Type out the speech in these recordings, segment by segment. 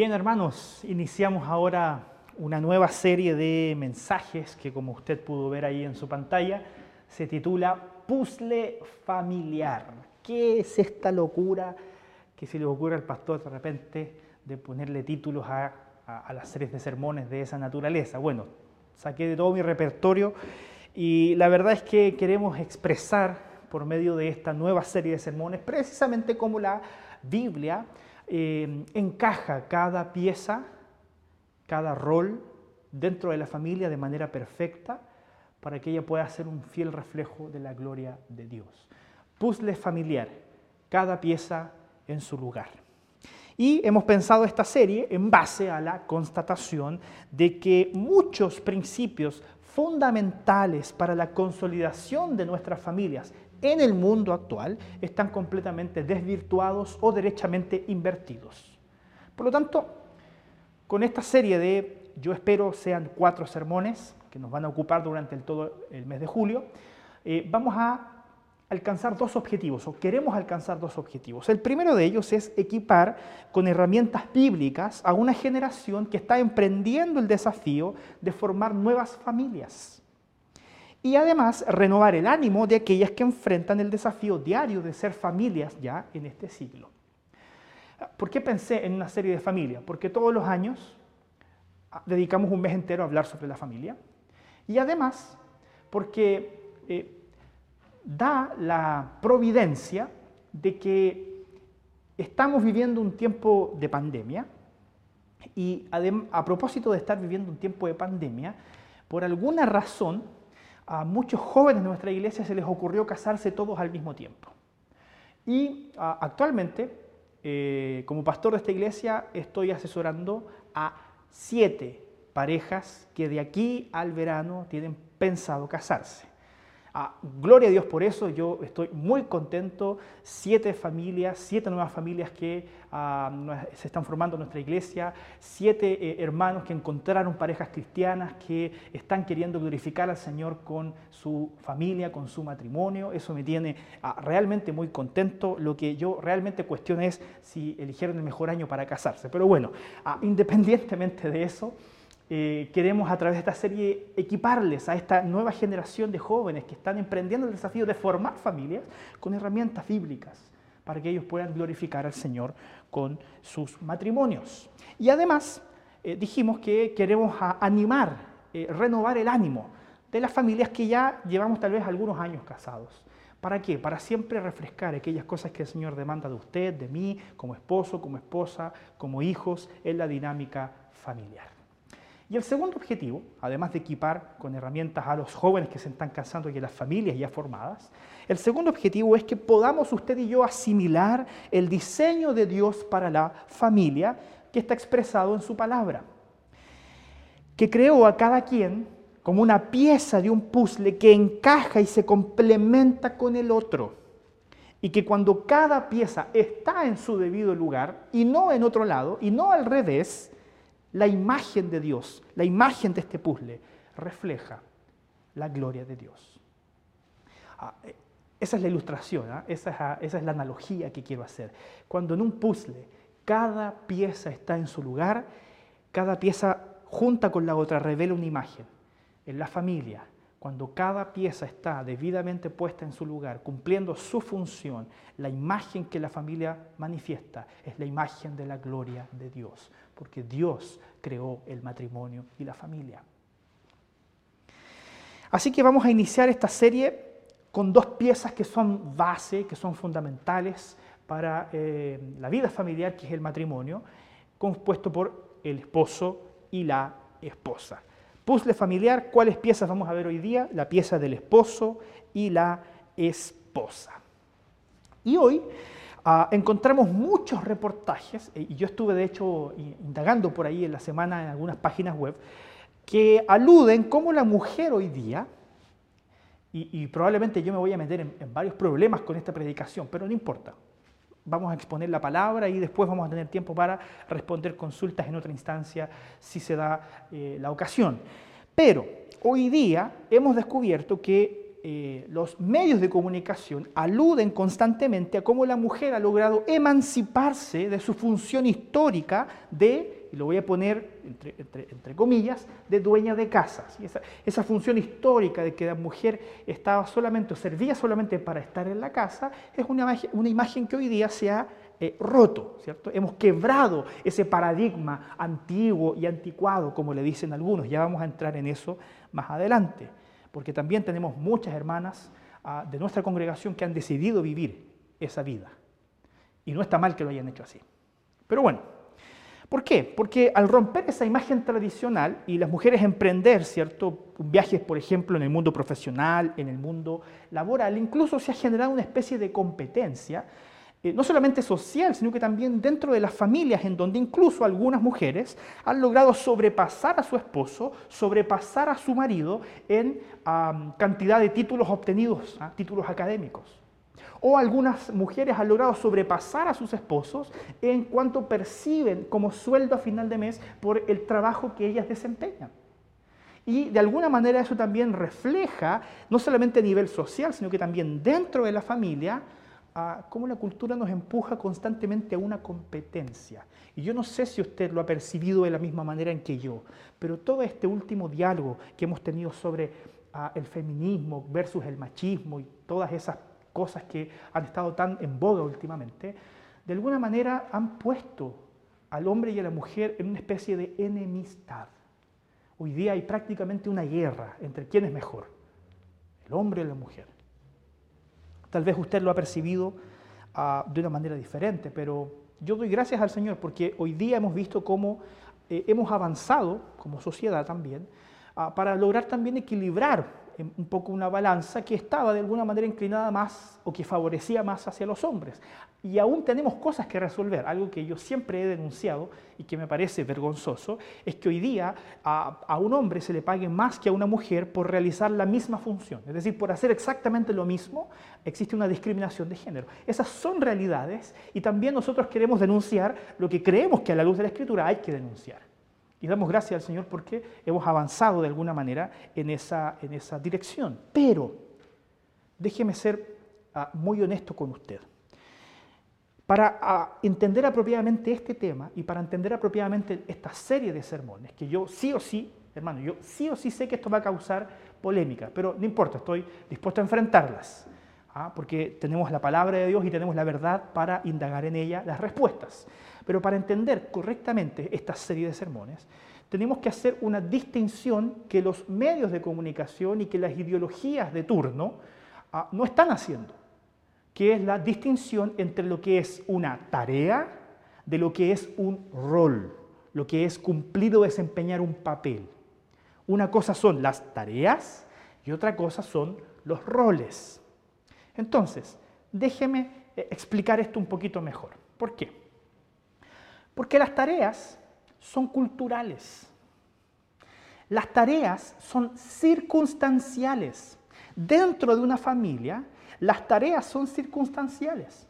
Bien, hermanos, iniciamos ahora una nueva serie de mensajes que, como usted pudo ver ahí en su pantalla, se titula Puzzle Familiar. ¿Qué es esta locura que se le ocurre al pastor de repente de ponerle títulos a, las series de sermones de esa naturaleza? Bueno, saqué de todo mi repertorio y la verdad es que queremos expresar por medio de esta nueva serie de sermones precisamente como la Biblia eh, encaja cada pieza, cada rol dentro de la familia de manera perfecta para que ella pueda ser un fiel reflejo de la gloria de Dios. Puzzle familiar, cada pieza en su lugar. Y hemos pensado esta serie en base a la constatación de que muchos principios fundamentales para la consolidación de nuestras familias en el mundo actual están completamente desvirtuados o derechamente invertidos. Por lo tanto, con esta serie de, yo espero sean cuatro sermones que nos van a ocupar durante todo el mes de julio, eh, vamos a alcanzar dos objetivos, o queremos alcanzar dos objetivos. El primero de ellos es equipar con herramientas bíblicas a una generación que está emprendiendo el desafío de formar nuevas familias y además renovar el ánimo de aquellas que enfrentan el desafío diario de ser familias ya en este siglo. ¿Por qué pensé en una serie de familias? Porque todos los años ah, dedicamos un mes entero a hablar sobre la familia y además porque eh, da la providencia de que estamos viviendo un tiempo de pandemia y a propósito de estar viviendo un tiempo de pandemia, por alguna razón a muchos jóvenes de nuestra iglesia se les ocurrió casarse todos al mismo tiempo. Y actualmente, eh, como pastor de esta iglesia, estoy asesorando a siete parejas que de aquí al verano tienen pensado casarse. Ah, gloria a Dios por eso, yo estoy muy contento. Siete familias, siete nuevas familias que ah, se están formando en nuestra iglesia, siete eh, hermanos que encontraron parejas cristianas que están queriendo glorificar al Señor con su familia, con su matrimonio. Eso me tiene ah, realmente muy contento. Lo que yo realmente cuestiono es si eligieron el mejor año para casarse. Pero bueno, independientemente de eso, eh, queremos a través de esta serie equiparles a esta nueva generación de jóvenes que están emprendiendo el desafío de formar familias con herramientas bíblicas para que ellos puedan glorificar al Señor con sus matrimonios. Y además eh, dijimos que queremos animar, eh, renovar el ánimo de las familias que ya llevamos tal vez algunos años casados. ¿Para qué? Para siempre refrescar aquellas cosas que el Señor demanda de usted, de mí, como esposo, como esposa, como hijos, en la dinámica familiar. Y el segundo objetivo, además de equipar con herramientas a los jóvenes que se están casando y a las familias ya formadas, el segundo objetivo es que podamos usted y yo asimilar el diseño de Dios para la familia que está expresado en su palabra, que creó a cada quien como una pieza de un puzzle que encaja y se complementa con el otro. Y que cuando cada pieza está en su debido lugar y no en otro lado y no al revés, la imagen de Dios, la imagen de este puzzle, refleja la gloria de Dios. Ah, eh, esa es la ilustración, ¿ah? esa, es, esa es la analogía que quiero hacer. Cuando en un puzzle cada pieza está en su lugar, cada pieza junta con la otra revela una imagen. En la familia, cuando cada pieza está debidamente puesta en su lugar, cumpliendo su función, la imagen que la familia manifiesta es la imagen de la gloria de Dios, porque Dios creó el matrimonio y la familia. Así que vamos a iniciar esta serie con dos piezas que son base, que son fundamentales para eh, la vida familiar, que es el matrimonio, compuesto por el esposo y la esposa. Puzzle familiar, ¿cuáles piezas vamos a ver hoy día? La pieza del esposo y la esposa. Y hoy ah, encontramos muchos reportajes, y yo estuve de hecho indagando por ahí en la semana en algunas páginas web, que aluden cómo la mujer hoy día, y, probablemente yo me voy a meter en varios problemas con esta predicación, pero no importa, vamos a exponer la palabra y después vamos a tener tiempo para responder consultas en otra instancia si se da eh, la ocasión. Pero hoy día hemos descubierto que eh, los medios de comunicación aluden constantemente a cómo la mujer ha logrado emanciparse de su función histórica de, y lo voy a poner entre, comillas, de dueña de casas. esa, esa, función histórica de que la mujer estaba solamente o servía solamente para estar en la casa es una, una imagen que hoy día se ha eh, roto, ¿cierto? Hemos quebrado ese paradigma antiguo y anticuado, como le dicen algunos. Ya vamos a entrar en eso más adelante, porque también tenemos muchas hermanas ah, de nuestra congregación que han decidido vivir esa vida. Y no está mal que lo hayan hecho así. Pero bueno, ¿por qué? Porque al romper esa imagen tradicional y las mujeres emprender, ¿cierto? Viajes, por ejemplo, en el mundo profesional, en el mundo laboral, incluso se ha generado una especie de competencia eh, no solamente social, sino que también dentro de las familias, en donde incluso algunas mujeres han logrado sobrepasar a su esposo, sobrepasar a su marido en cantidad de títulos obtenidos, ¿ah? títulos académicos. O algunas mujeres han logrado sobrepasar a sus esposos en cuanto perciben como sueldo a final de mes por el trabajo que ellas desempeñan. Y de alguna manera eso también refleja, no solamente a nivel social, sino que también dentro de la familia, a cómo la cultura nos empuja constantemente a una competencia. Y yo no sé si usted lo ha percibido de la misma manera en que yo, pero todo este último diálogo que hemos tenido sobre ah, el feminismo versus el machismo y todas esas cosas que han estado tan en boga últimamente, de alguna manera han puesto al hombre y a la mujer en una especie de enemistad. Hoy día hay prácticamente una guerra entre quién es mejor, el hombre y la mujer. Tal vez usted lo ha percibido ah, de una manera diferente, pero yo doy gracias al Señor porque hoy día hemos visto cómo eh, hemos avanzado como sociedad también ah, para lograr también equilibrar un poco una balanza que estaba de alguna manera inclinada más o que favorecía más hacia los hombres. Y aún tenemos cosas que resolver. Algo que yo siempre he denunciado y que me parece vergonzoso es que hoy día a, a, un hombre se le pague más que a una mujer por realizar la misma función. Es decir, por hacer exactamente lo mismo, existe una discriminación de género. Esas son realidades y también nosotros queremos denunciar lo que creemos que a la luz de la escritura hay que denunciar. Y damos gracias al Señor porque hemos avanzado de alguna manera en esa, en esa dirección. Pero déjeme ser ah, muy honesto con usted. Para ah, entender apropiadamente este tema y para entender apropiadamente esta serie de sermones, que yo sí o sí, hermano, yo sí o sí sé que esto va a causar polémica, pero no importa, estoy dispuesto a enfrentarlas, ¿ah? porque tenemos la palabra de Dios y tenemos la verdad para indagar en ella las respuestas. Pero para entender correctamente esta serie de sermones, tenemos que hacer una distinción que los medios de comunicación y que las ideologías de turno ah, no están haciendo, que es la distinción entre lo que es una tarea de lo que es un rol, lo que es cumplir o desempeñar un papel. Una cosa son las tareas y otra cosa son los roles. Entonces, déjeme eh, explicar esto un poquito mejor. ¿Por qué? Porque las tareas son culturales. Las tareas son circunstanciales. Dentro de una familia, las tareas son circunstanciales.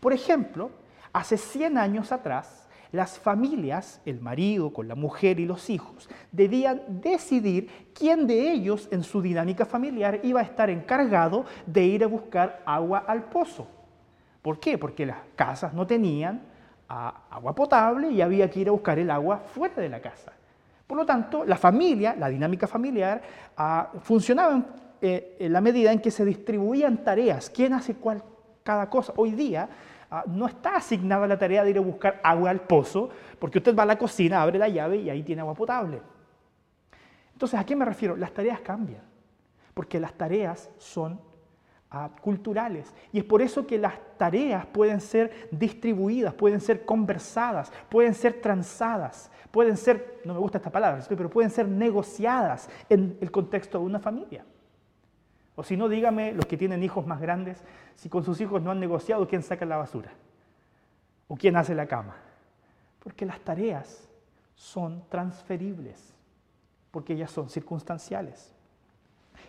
Por ejemplo, hace 100 años atrás, las familias, el marido con la mujer y los hijos, debían decidir quién de ellos en su dinámica familiar iba a estar encargado de ir a buscar agua al pozo. ¿Por qué? Porque las casas no tenían agua potable y había que ir a buscar el agua fuera de la casa. Por lo tanto, la familia, la dinámica familiar, ah, funcionaba eh, en, la medida en que se distribuían tareas. ¿Quién hace cuál, cada cosa? Hoy día ah, no está asignada la tarea de ir a buscar agua al pozo, porque usted va a la cocina, abre la llave y ahí tiene agua potable. Entonces, ¿a qué me refiero? Las tareas cambian, porque las tareas son culturales. Y es por eso que las tareas pueden ser distribuidas, pueden ser conversadas, pueden ser transadas, pueden ser, no me gusta esta palabra, pero pueden ser negociadas en el contexto de una familia. O si no, dígame los que tienen hijos más grandes, si con sus hijos no han negociado, ¿quién saca la basura? ¿O quién hace la cama? Porque las tareas son transferibles, porque ellas son circunstanciales.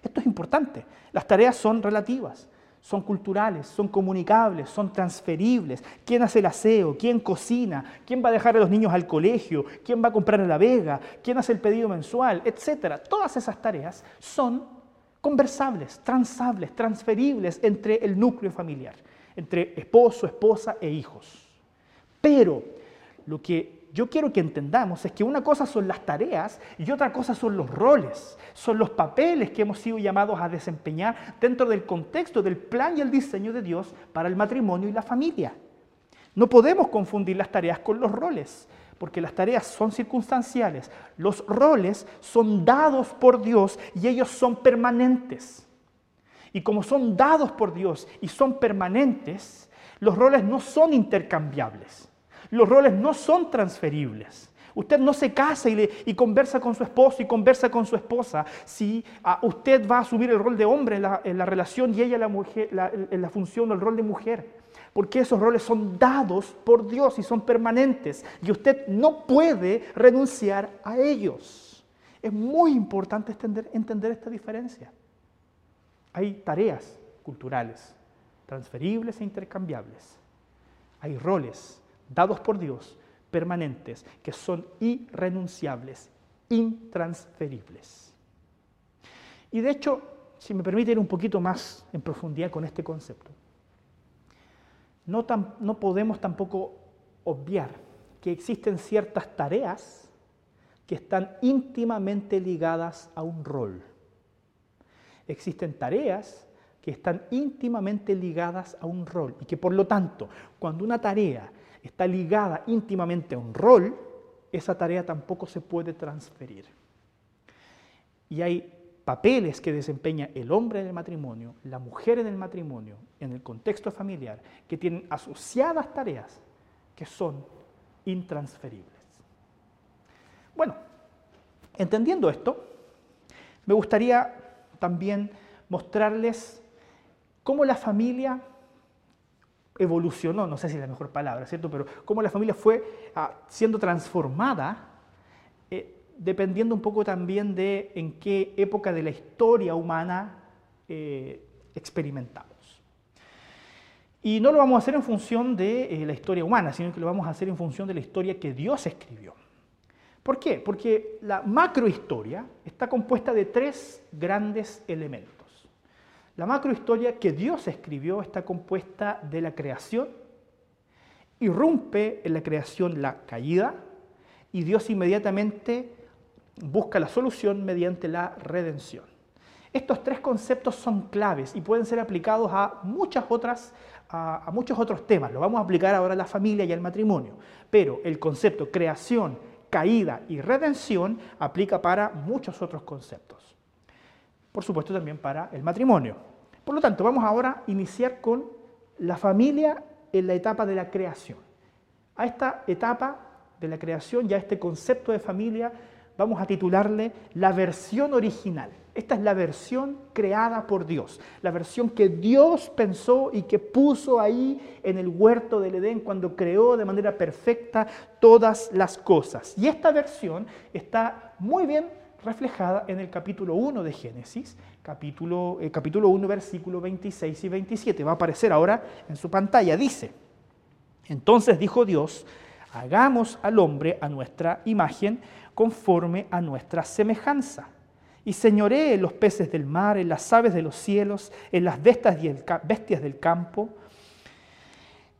Esto es importante. Las tareas son relativas, son culturales, son comunicables, son transferibles. ¿Quién hace el aseo? ¿Quién cocina? ¿Quién va a dejar a los niños al colegio? ¿Quién va a comprar a la vega? ¿Quién hace el pedido mensual? Etcétera. Todas esas tareas son conversables, transables, transferibles entre el núcleo familiar, entre esposo, esposa e hijos. Pero lo que yo quiero que entendamos es que una cosa son las tareas y otra cosa son los roles, son los papeles que hemos sido llamados a desempeñar dentro del contexto del plan y el diseño de Dios para el matrimonio y la familia. No podemos confundir las tareas con los roles, porque las tareas son circunstanciales, los roles son dados por Dios y ellos son permanentes. Y como son dados por Dios y son permanentes, los roles no son intercambiables. Los roles no son transferibles. Usted no se casa y, conversa con su esposo y conversa con su esposa si ah, usted va a asumir el rol de hombre en la, relación y ella en la función o el rol de mujer. Porque esos roles son dados por Dios y son permanentes. Y usted no puede renunciar a ellos. Es muy importante entender esta diferencia. Hay tareas culturales, transferibles e intercambiables. Hay roles dados por Dios, permanentes, que son irrenunciables, intransferibles. Y de hecho, si me permite ir un poquito más en profundidad con este concepto, no, podemos tampoco obviar que existen ciertas tareas que están íntimamente ligadas a un rol. Existen tareas que están íntimamente ligadas a un rol y que por lo tanto, cuando una tarea está ligada íntimamente a un rol, esa tarea tampoco se puede transferir. Y hay papeles que desempeña el hombre en el matrimonio, la mujer en el matrimonio, en el contexto familiar, que tienen asociadas tareas que son intransferibles. Bueno, entendiendo esto, me gustaría también mostrarles cómo la familia evolucionó, no sé si es la mejor palabra, ¿cierto? Pero cómo la familia fue ah, siendo transformada dependiendo un poco también de en qué época de la historia humana eh, experimentamos. Y no lo vamos a hacer en función de eh, la historia humana, sino que lo vamos a hacer en función de la historia que Dios escribió. ¿Por qué? Porque la macrohistoria está compuesta de tres grandes elementos. La macrohistoria que Dios escribió está compuesta de la creación, irrumpe en la creación la caída y Dios inmediatamente busca la solución mediante la redención. Estos tres conceptos son claves y pueden ser aplicados a, muchas otras, a, muchos otros temas. Lo vamos a aplicar ahora a la familia y al matrimonio. Pero el concepto creación, caída y redención aplica para muchos otros conceptos. Por supuesto también para el matrimonio. Por lo tanto, vamos ahora a iniciar con la familia en la etapa de la creación. A esta etapa de la creación y a este concepto de familia vamos a titularle la versión original. Esta es la versión creada por Dios, la versión que Dios pensó y que puso ahí en el huerto del Edén cuando creó de manera perfecta todas las cosas. Y esta versión está muy bien reflejada en el capítulo 1 de Génesis, capítulo, eh, capítulo 1, versículos 26 y 27. Va a aparecer ahora en su pantalla. Dice, entonces dijo Dios, hagamos al hombre a nuestra imagen conforme a nuestra semejanza. Y señoree en los peces del mar, en las aves de los cielos, en las bestias del campo,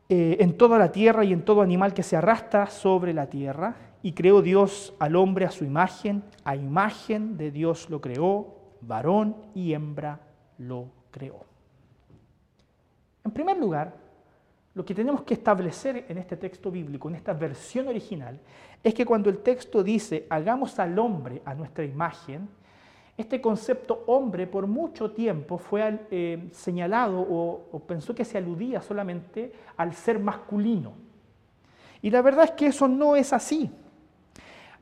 eh, en toda la tierra y en todo animal que se arrastra sobre la tierra y creó Dios al hombre a su imagen, a imagen de Dios lo creó, varón y hembra lo creó. En primer lugar, lo que tenemos que establecer en este texto bíblico, en esta versión original, es que cuando el texto dice hagamos al hombre a nuestra imagen, este concepto hombre por mucho tiempo fue eh, señalado o, pensó que se aludía solamente al ser masculino. Y la verdad es que eso no es así.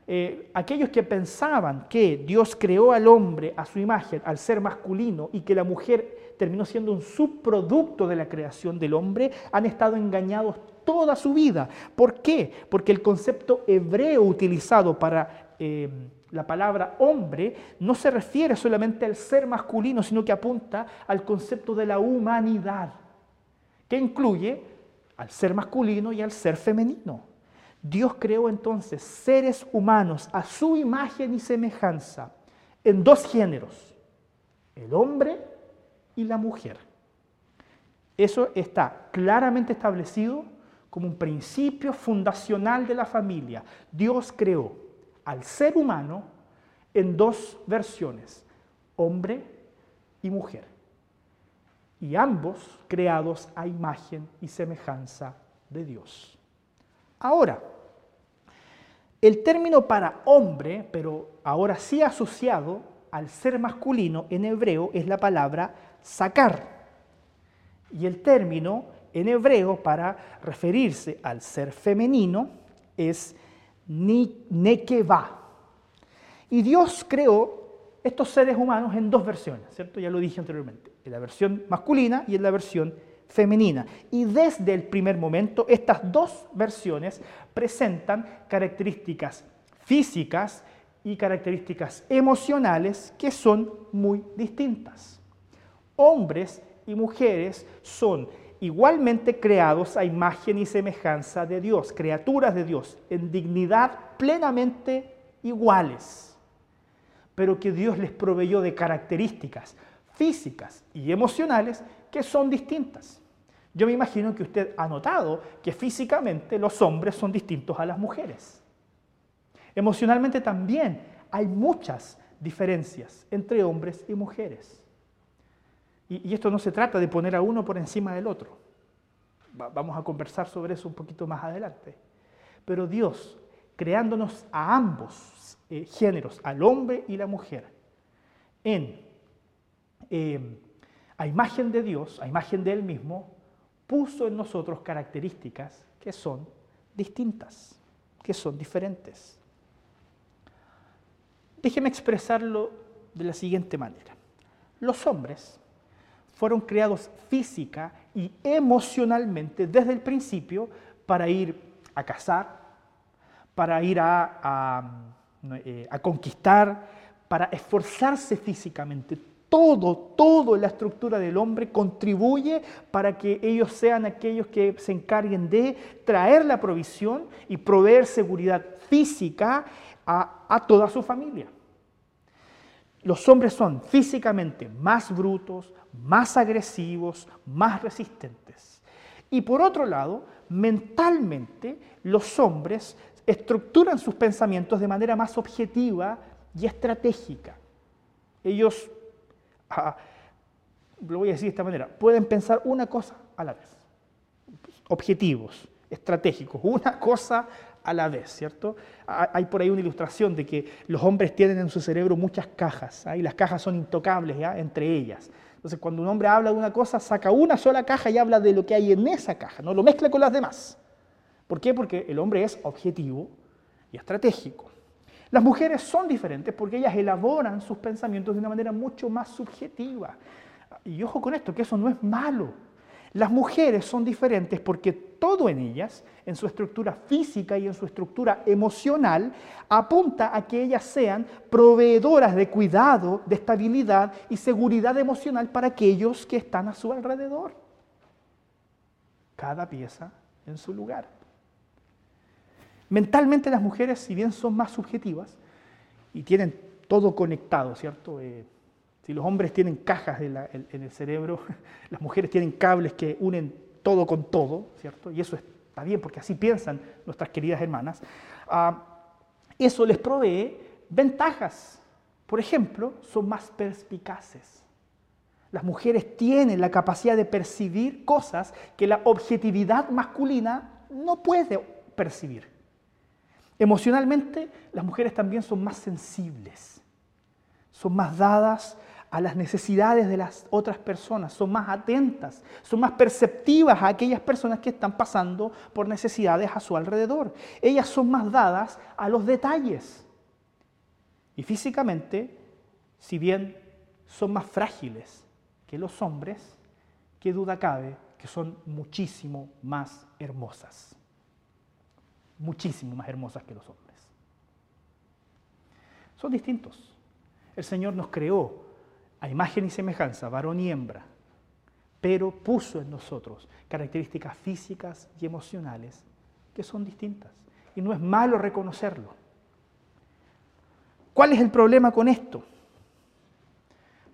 Eh, aquellos que pensaban que Dios creó al hombre a su imagen, al ser masculino, y que la mujer terminó siendo un subproducto de la creación del hombre, han estado engañados toda su vida. ¿Por qué? Porque el concepto hebreo utilizado para eh, la palabra hombre no se refiere solamente al ser masculino, sino que apunta al concepto de la humanidad, que incluye al ser masculino y al ser femenino. Dios creó entonces seres humanos a su imagen y semejanza en dos géneros, el hombre y la mujer. Eso está claramente establecido como un principio fundacional de la familia. Dios creó al ser humano en dos versiones, hombre y mujer. Y ambos creados a imagen y semejanza de Dios. Ahora, el término para hombre, pero ahora sí asociado al ser masculino en hebreo, es la palabra sacar. Y el término en hebreo para referirse al ser femenino es nekeva. Y Dios creó estos seres humanos en dos versiones, ¿cierto? Ya lo dije anteriormente, en la versión masculina y en la versión femenina. Y desde el primer momento, estas dos versiones presentan características físicas y características emocionales que son muy distintas. Hombres y mujeres son igualmente creados a imagen y semejanza de Dios, criaturas de Dios, en dignidad plenamente iguales, pero que Dios les proveyó de características físicas y emocionales que son distintas. Yo me imagino que usted ha notado que físicamente los hombres son distintos a las mujeres. Emocionalmente también hay muchas diferencias entre hombres y mujeres. Y, esto no se trata de poner a uno por encima del otro. vamos a conversar sobre eso un poquito más adelante. Pero Dios, creándonos a ambos eh, géneros, al hombre y la mujer, en, eh, a imagen de Dios, a imagen de Él mismo, puso en nosotros características que son distintas, que son diferentes. Déjeme expresarlo de la siguiente manera. Los hombres fueron creados física y emocionalmente desde el principio para ir a cazar, para ir a, eh, conquistar, para esforzarse físicamente. Todo, todo la estructura del hombre contribuye para que ellos sean aquellos que se encarguen de traer la provisión y proveer seguridad física a toda su familia los hombres son físicamente más brutos, más agresivos, más resistentes. Y por otro lado, mentalmente los hombres estructuran sus pensamientos de manera más objetiva y estratégica. Ellos, ah, lo voy a decir de esta manera, pueden pensar una cosa a la vez. Objetivos, estratégicos, una cosa a la vez, ¿cierto? Hay por ahí una ilustración de que los hombres tienen en su cerebro muchas cajas, ¿ah? y las cajas son intocables ¿ya? entre ellas. Entonces, cuando un hombre habla de una cosa, saca una sola caja y habla de lo que hay en esa caja, no lo mezcla con las demás. ¿Por qué? Porque el hombre es objetivo y estratégico. Las mujeres son diferentes porque ellas elaboran sus pensamientos de una manera mucho más subjetiva. Y ojo con esto, que eso no es malo. Las mujeres son diferentes porque todo en ellas, en su estructura física y en su estructura emocional, apunta a que ellas sean proveedoras de cuidado, de estabilidad y seguridad emocional para aquellos que están a su alrededor. Cada pieza en su lugar. Mentalmente las mujeres, si bien son más subjetivas y tienen todo conectado, ¿cierto? Eh, si los hombres tienen cajas en, el cerebro, las mujeres tienen cables que unen todo con todo, ¿cierto? Y eso está bien porque así piensan nuestras queridas hermanas. Ah, eso les provee ventajas. Por ejemplo, son más perspicaces. Las mujeres tienen la capacidad de percibir cosas que la objetividad masculina no puede percibir. Emocionalmente, las mujeres también son más sensibles, son más dadas a las necesidades de las otras personas, son más atentas, son más perceptivas a aquellas personas que están pasando por necesidades a su alrededor. Ellas son más dadas a los detalles. Y físicamente, si bien son más frágiles que los hombres, qué duda cabe que son muchísimo más hermosas. Muchísimo más hermosas que los hombres. Son distintos. El Señor nos creó a imagen y semejanza, varón y hembra, pero puso en nosotros características físicas y emocionales que son distintas. Y no es malo reconocerlo. ¿Cuál es el problema con esto?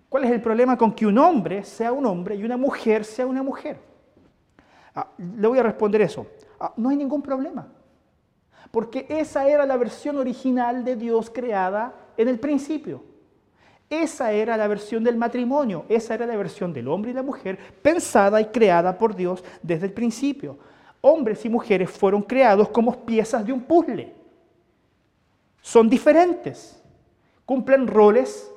¿Cuál es el problema con que un hombre sea un hombre y una mujer sea una mujer? Ah, le voy a responder eso. Ah, no hay ningún problema. Porque esa era la versión original de Dios creada en el principio. Esa era la versión del matrimonio, esa era la versión del hombre y la mujer pensada y creada por Dios desde el principio. Hombres y mujeres fueron creados como piezas de un puzzle. Son diferentes, cumplen roles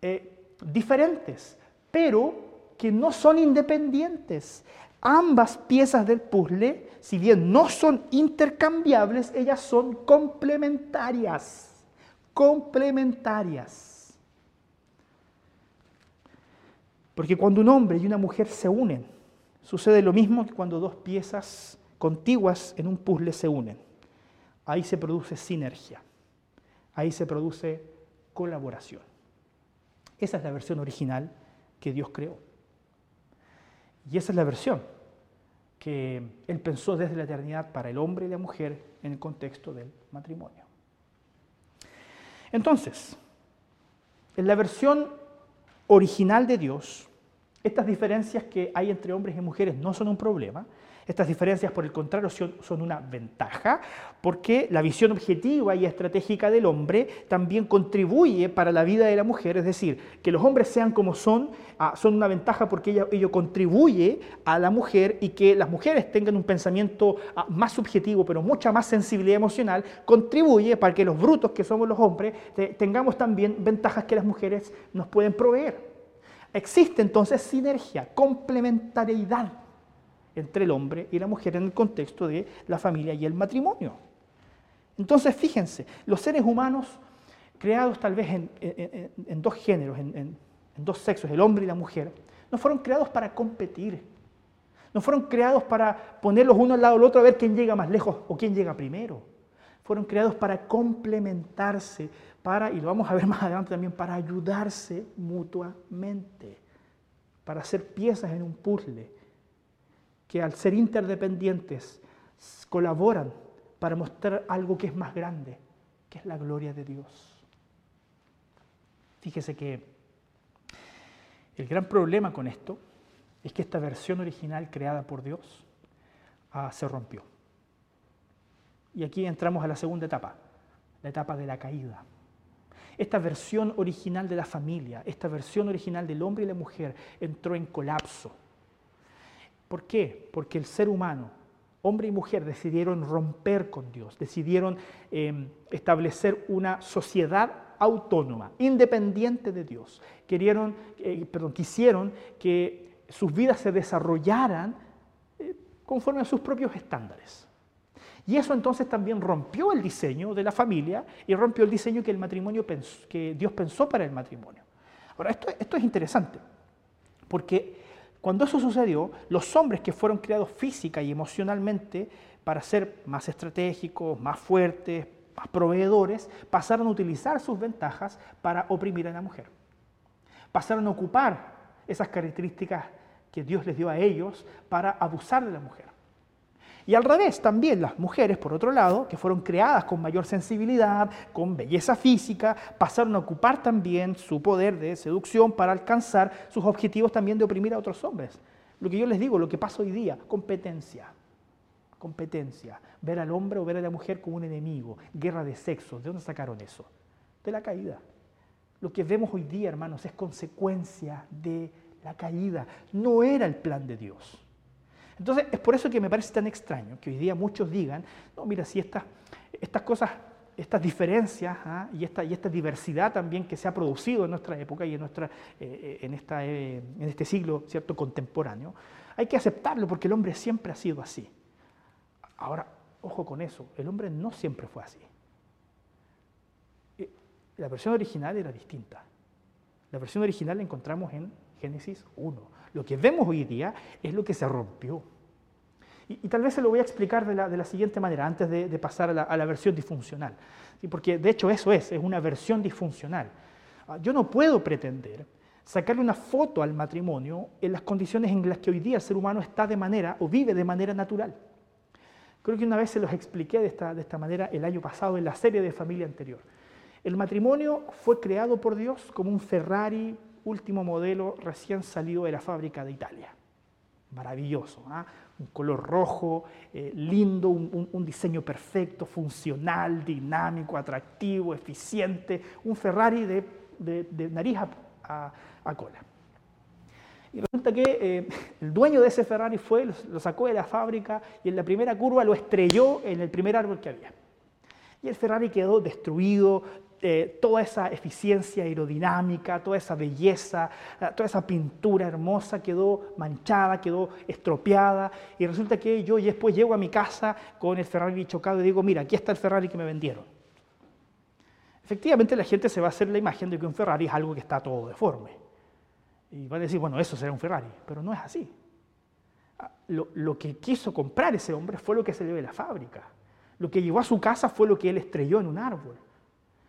eh, diferentes, pero que no son independientes. Ambas piezas del puzzle, si bien no son intercambiables, ellas son complementarias. Complementarias. Porque cuando un hombre y una mujer se unen, sucede lo mismo que cuando dos piezas contiguas en un puzzle se unen. Ahí se produce sinergia. Ahí se produce colaboración. Esa es la versión original que Dios creó. Y esa es la versión que Él pensó desde la eternidad para el hombre y la mujer en el contexto del matrimonio. Entonces, en la versión original de Dios, estas diferencias que hay entre hombres y mujeres no son un problema, estas diferencias, por el contrario, son una ventaja porque la visión objetiva y estratégica del hombre también contribuye para la vida de la mujer. Es decir, que los hombres sean como son, ah, son una ventaja porque ello, contribuye a la mujer y que las mujeres tengan un pensamiento ah, más subjetivo, pero mucha más sensibilidad emocional, contribuye para que los brutos que somos los hombres tengamos también ventajas que las mujeres nos pueden proveer. Existe entonces sinergia, complementariedad entre el hombre y la mujer en el contexto de la familia y el matrimonio. Entonces, fíjense, los seres humanos creados tal vez en, dos géneros, en, dos sexos, el hombre y la mujer, no fueron creados para competir, no fueron creados para ponerlos uno al lado del otro a ver quién llega más lejos o quién llega primero. Fueron creados para complementarse, y lo vamos a ver más adelante también, para ayudarse mutuamente, para hacer piezas en un puzzle que al ser interdependientes colaboran para mostrar algo que es más grande, que es la gloria de Dios. Fíjese que el gran problema con esto es que esta versión original creada por Dios ah, se rompió. Y aquí entramos a la segunda etapa, la etapa de la caída. Esta versión original de la familia, esta versión original del hombre y la mujer entró en colapso ¿Por qué? Porque el ser humano, hombre y mujer, decidieron romper con Dios, decidieron em, establecer una sociedad autónoma, independiente de Dios. Querieron, eh, perdón, quisieron que sus vidas se desarrollaran eh, conforme a sus propios estándares. Y eso entonces también rompió el diseño de la familia y rompió el diseño que, el matrimonio que Dios pensó para el matrimonio. Ahora, esto, esto es interesante, porque cuando eso sucedió, los hombres que fueron creados física y emocionalmente para ser más estratégicos, más fuertes, más proveedores, pasaron a utilizar sus ventajas para oprimir a la mujer. Pasaron a ocupar esas características que Dios les dio a ellos para abusar de la mujer. Y al revés, también las mujeres, por otro lado, que fueron creadas con mayor sensibilidad, con belleza física, pasaron a ocupar también su poder de seducción para alcanzar sus objetivos también de oprimir a otros hombres. Lo que yo les digo, lo que pasa hoy día, competencia. Competencia. Ver al hombre o ver a la mujer como un enemigo. Guerra de sexo. ¿De dónde sacaron eso? De la caída. Lo que vemos hoy día, hermanos, es consecuencia de la caída. No era el plan de Dios. Entonces, es por eso que me parece tan extraño que hoy día muchos digan, no, mira, si estas, estas cosas, estas diferencias ¿ah? y, esta, y esta diversidad también que se ha producido en nuestra época y en, nuestra, eh, eh, en, esta, eh, en este siglo ¿cierto? contemporáneo, hay que aceptarlo porque el hombre siempre ha sido así. Ahora, ojo con eso, el hombre no siempre fue así. La versión original era distinta. La versión original la encontramos en Génesis 1. Lo que vemos hoy día es lo que se rompió. Y, tal vez se lo voy a explicar de la, siguiente manera, antes de, pasar a la, versión disfuncional. Porque de hecho eso es, es una versión disfuncional. Ah, yo no puedo pretender sacarle una foto al matrimonio en las condiciones en las que hoy día el ser humano está de manera o vive de manera natural. Creo que una vez se los expliqué de esta, de esta manera el año pasado en la serie de familia anterior. El matrimonio fue creado por Dios como un Ferrari último modelo recién salido de la fábrica de Italia. Maravilloso, ¿ah? un color rojo, eh, lindo, un, diseño perfecto, funcional, dinámico, atractivo, eficiente, un Ferrari de, nariz a, cola. Y resulta que eh, el dueño de ese Ferrari fue, lo sacó de la fábrica y en la primera curva lo estrelló en el primer árbol que había. Y el Ferrari quedó destruido, eh, toda esa eficiencia aerodinámica, toda esa belleza, eh, toda esa pintura hermosa quedó manchada, quedó estropeada. Y resulta que yo después llego a mi casa con el Ferrari chocado y digo, mira, aquí está el Ferrari que me vendieron. Efectivamente la gente se va a hacer la imagen de que un Ferrari es algo que está todo deforme. Y va a decir, bueno, eso será un Ferrari, pero no es así. Ah, lo, que quiso comprar ese hombre fue lo que se le ve la fábrica. Lo que llevó a su casa fue lo que él estrelló en un árbol.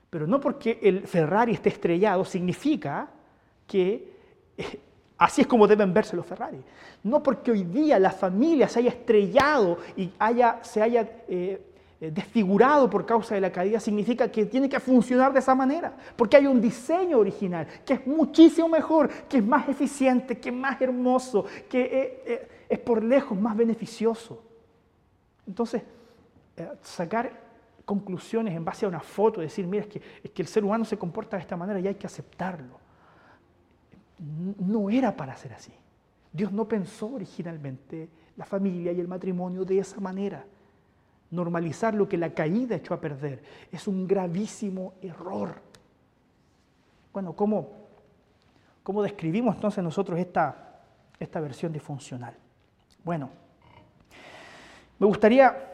Pero no porque el Ferrari esté estrellado significa que eh, así es como deben verse los Ferrari. No porque hoy día la familia se haya estrellado y haya, se haya eh, eh, desfigurado por causa de la caída, significa que tiene que funcionar de esa manera. Porque hay un diseño original que es muchísimo mejor, que es más eficiente, que es más hermoso, que es por lejos más beneficioso. Entonces, sacar conclusiones en base a una foto, decir, mira, es que, es que el ser humano se comporta de esta manera y hay que aceptarlo. No era para ser así. Dios no pensó originalmente la familia y el matrimonio de esa manera. Normalizar lo que la caída echó a perder es un gravísimo error. Bueno, ¿cómo, cómo describimos entonces nosotros esta, esta versión disfuncional? Bueno, me gustaría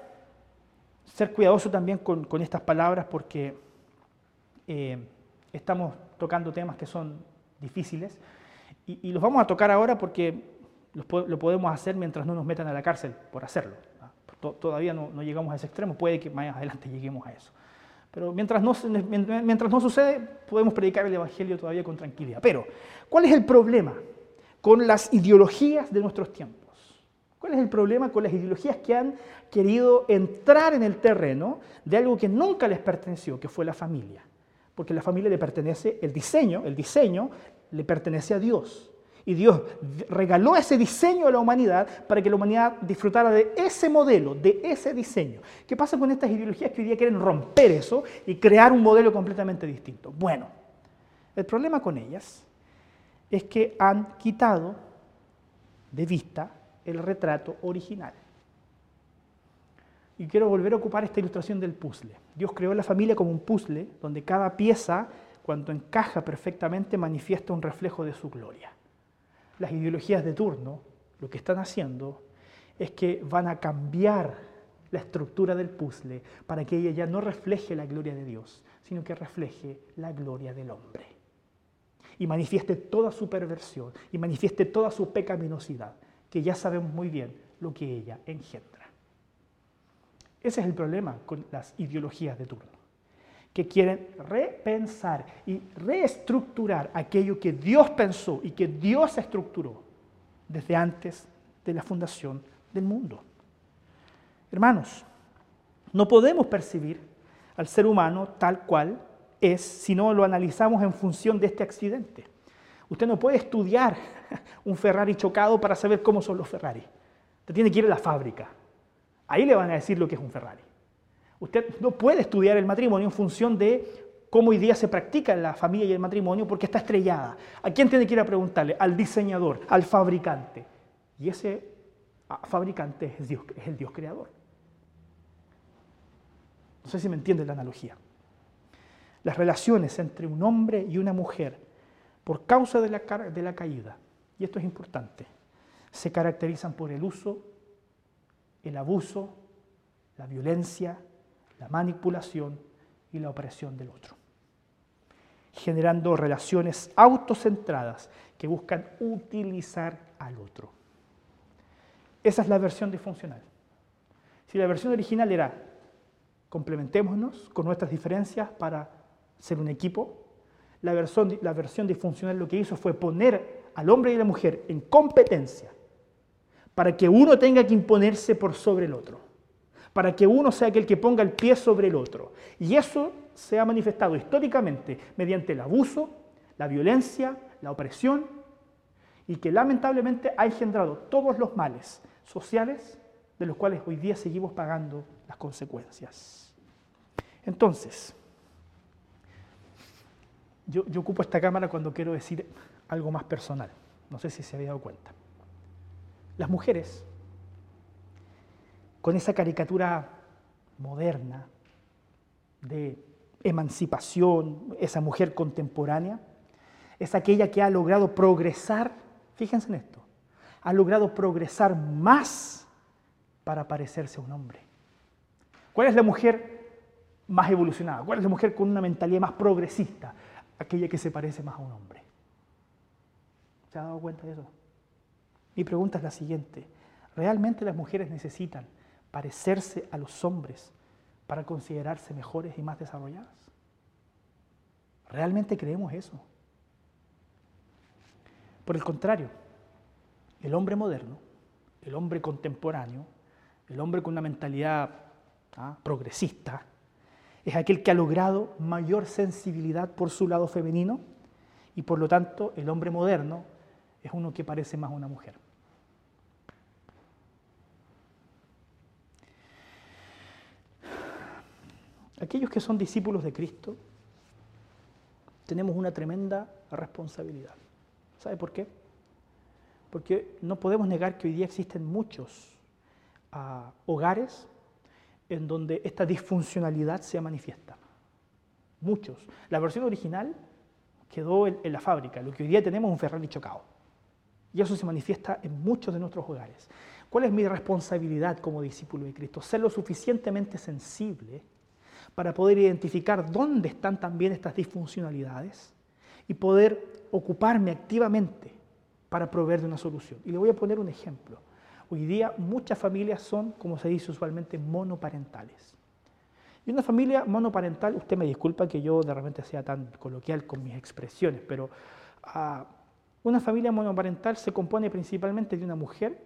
ser cuidadoso también con, estas palabras porque eh, estamos tocando temas que son difíciles y, los vamos a tocar ahora porque lo podemos hacer mientras no nos metan a la cárcel por hacerlo. Todavía no, llegamos a ese extremo, puede que más adelante lleguemos a eso. Pero mientras no, mientras no sucede, podemos predicar el Evangelio todavía con tranquilidad. Pero, ¿cuál es el problema con las ideologías de nuestros tiempos? ¿Cuál es el problema con las ideologías que han querido entrar en el terreno de algo que nunca les perteneció, que fue la familia? Porque la familia le pertenece el diseño, el diseño le pertenece a Dios. Y Dios regaló ese diseño a la humanidad para que la humanidad disfrutara de ese modelo, de ese diseño. ¿Qué pasa con estas ideologías que hoy día quieren romper eso y crear un modelo completamente distinto? Bueno, el problema con ellas es que han quitado de vista el retrato original. Y quiero volver a ocupar esta ilustración del puzzle. Dios creó la familia como un puzzle donde cada pieza, cuando encaja perfectamente, manifiesta un reflejo de su gloria. Las ideologías de turno lo que están haciendo es que van a cambiar la estructura del puzzle para que ella ya no refleje la gloria de Dios, sino que refleje la gloria del hombre. Y manifieste toda su perversión y manifieste toda su pecaminosidad que ya sabemos muy bien lo que ella engendra. Ese es el problema con las ideologías de turno, que quieren repensar y reestructurar aquello que Dios pensó y que Dios estructuró desde antes de la fundación del mundo. Hermanos, no podemos percibir al ser humano tal cual es si no lo analizamos en función de este accidente. Usted no puede estudiar un Ferrari chocado para saber cómo son los Ferrari. Usted tiene que ir a la fábrica. Ahí le van a decir lo que es un Ferrari. Usted no puede estudiar el matrimonio en función de cómo hoy día se practica la familia y el matrimonio porque está estrellada. ¿A quién tiene que ir a preguntarle? Al diseñador, al fabricante. Y ese fabricante es, Dios, es el Dios creador. No sé si me entiende la analogía. Las relaciones entre un hombre y una mujer por causa de la, caída, y esto es importante, se caracterizan por el uso, el abuso, la violencia, la manipulación y la opresión del otro, generando relaciones autocentradas que buscan utilizar al otro. Esa es la versión disfuncional. Si la versión original era complementémonos con nuestras diferencias para ser un equipo, la versión, la versión disfuncional lo que hizo fue poner al hombre y a la mujer en competencia para que uno tenga que imponerse por sobre el otro, para que uno sea aquel que ponga el pie sobre el otro. Y eso se ha manifestado históricamente mediante el abuso, la violencia, la opresión y que lamentablemente ha engendrado todos los males sociales de los cuales hoy día seguimos pagando las consecuencias. Entonces, yo, ocupo esta cámara cuando quiero decir algo más personal. No sé si se había dado cuenta. Las mujeres, con esa caricatura moderna de emancipación, esa mujer contemporánea, es aquella que ha logrado progresar, fíjense en esto, ha logrado progresar más para parecerse a un hombre. ¿Cuál es la mujer más evolucionada? ¿Cuál es la mujer con una mentalidad más progresista? Aquella que se parece más a un hombre. ¿Se ha dado cuenta de eso? Mi pregunta es la siguiente. ¿Realmente las mujeres necesitan parecerse a los hombres para considerarse mejores y más desarrolladas? ¿Realmente creemos eso? Por el contrario, el hombre moderno, el hombre contemporáneo, el hombre con una mentalidad ¿ah? progresista, es aquel que ha logrado mayor sensibilidad por su lado femenino y por lo tanto el hombre moderno es uno que parece más una mujer. Aquellos que son discípulos de Cristo tenemos una tremenda responsabilidad. ¿Sabe por qué? Porque no podemos negar que hoy día existen muchos ah, hogares en donde esta disfuncionalidad se manifiesta. Muchos. La versión original quedó en, la fábrica. Lo que hoy día tenemos es un Ferrari chocado. Y eso se manifiesta en muchos de nuestros hogares. ¿Cuál es mi responsabilidad como discípulo de Cristo? Ser lo suficientemente sensible para poder identificar dónde están también estas disfuncionalidades y poder ocuparme activamente para proveer de una solución. Y le voy a poner un ejemplo. Hoy día muchas familias son, como se dice usualmente, monoparentales. Y una familia monoparental, usted me disculpa que yo de repente sea tan coloquial con mis expresiones, pero ah, una familia monoparental se compone principalmente de una mujer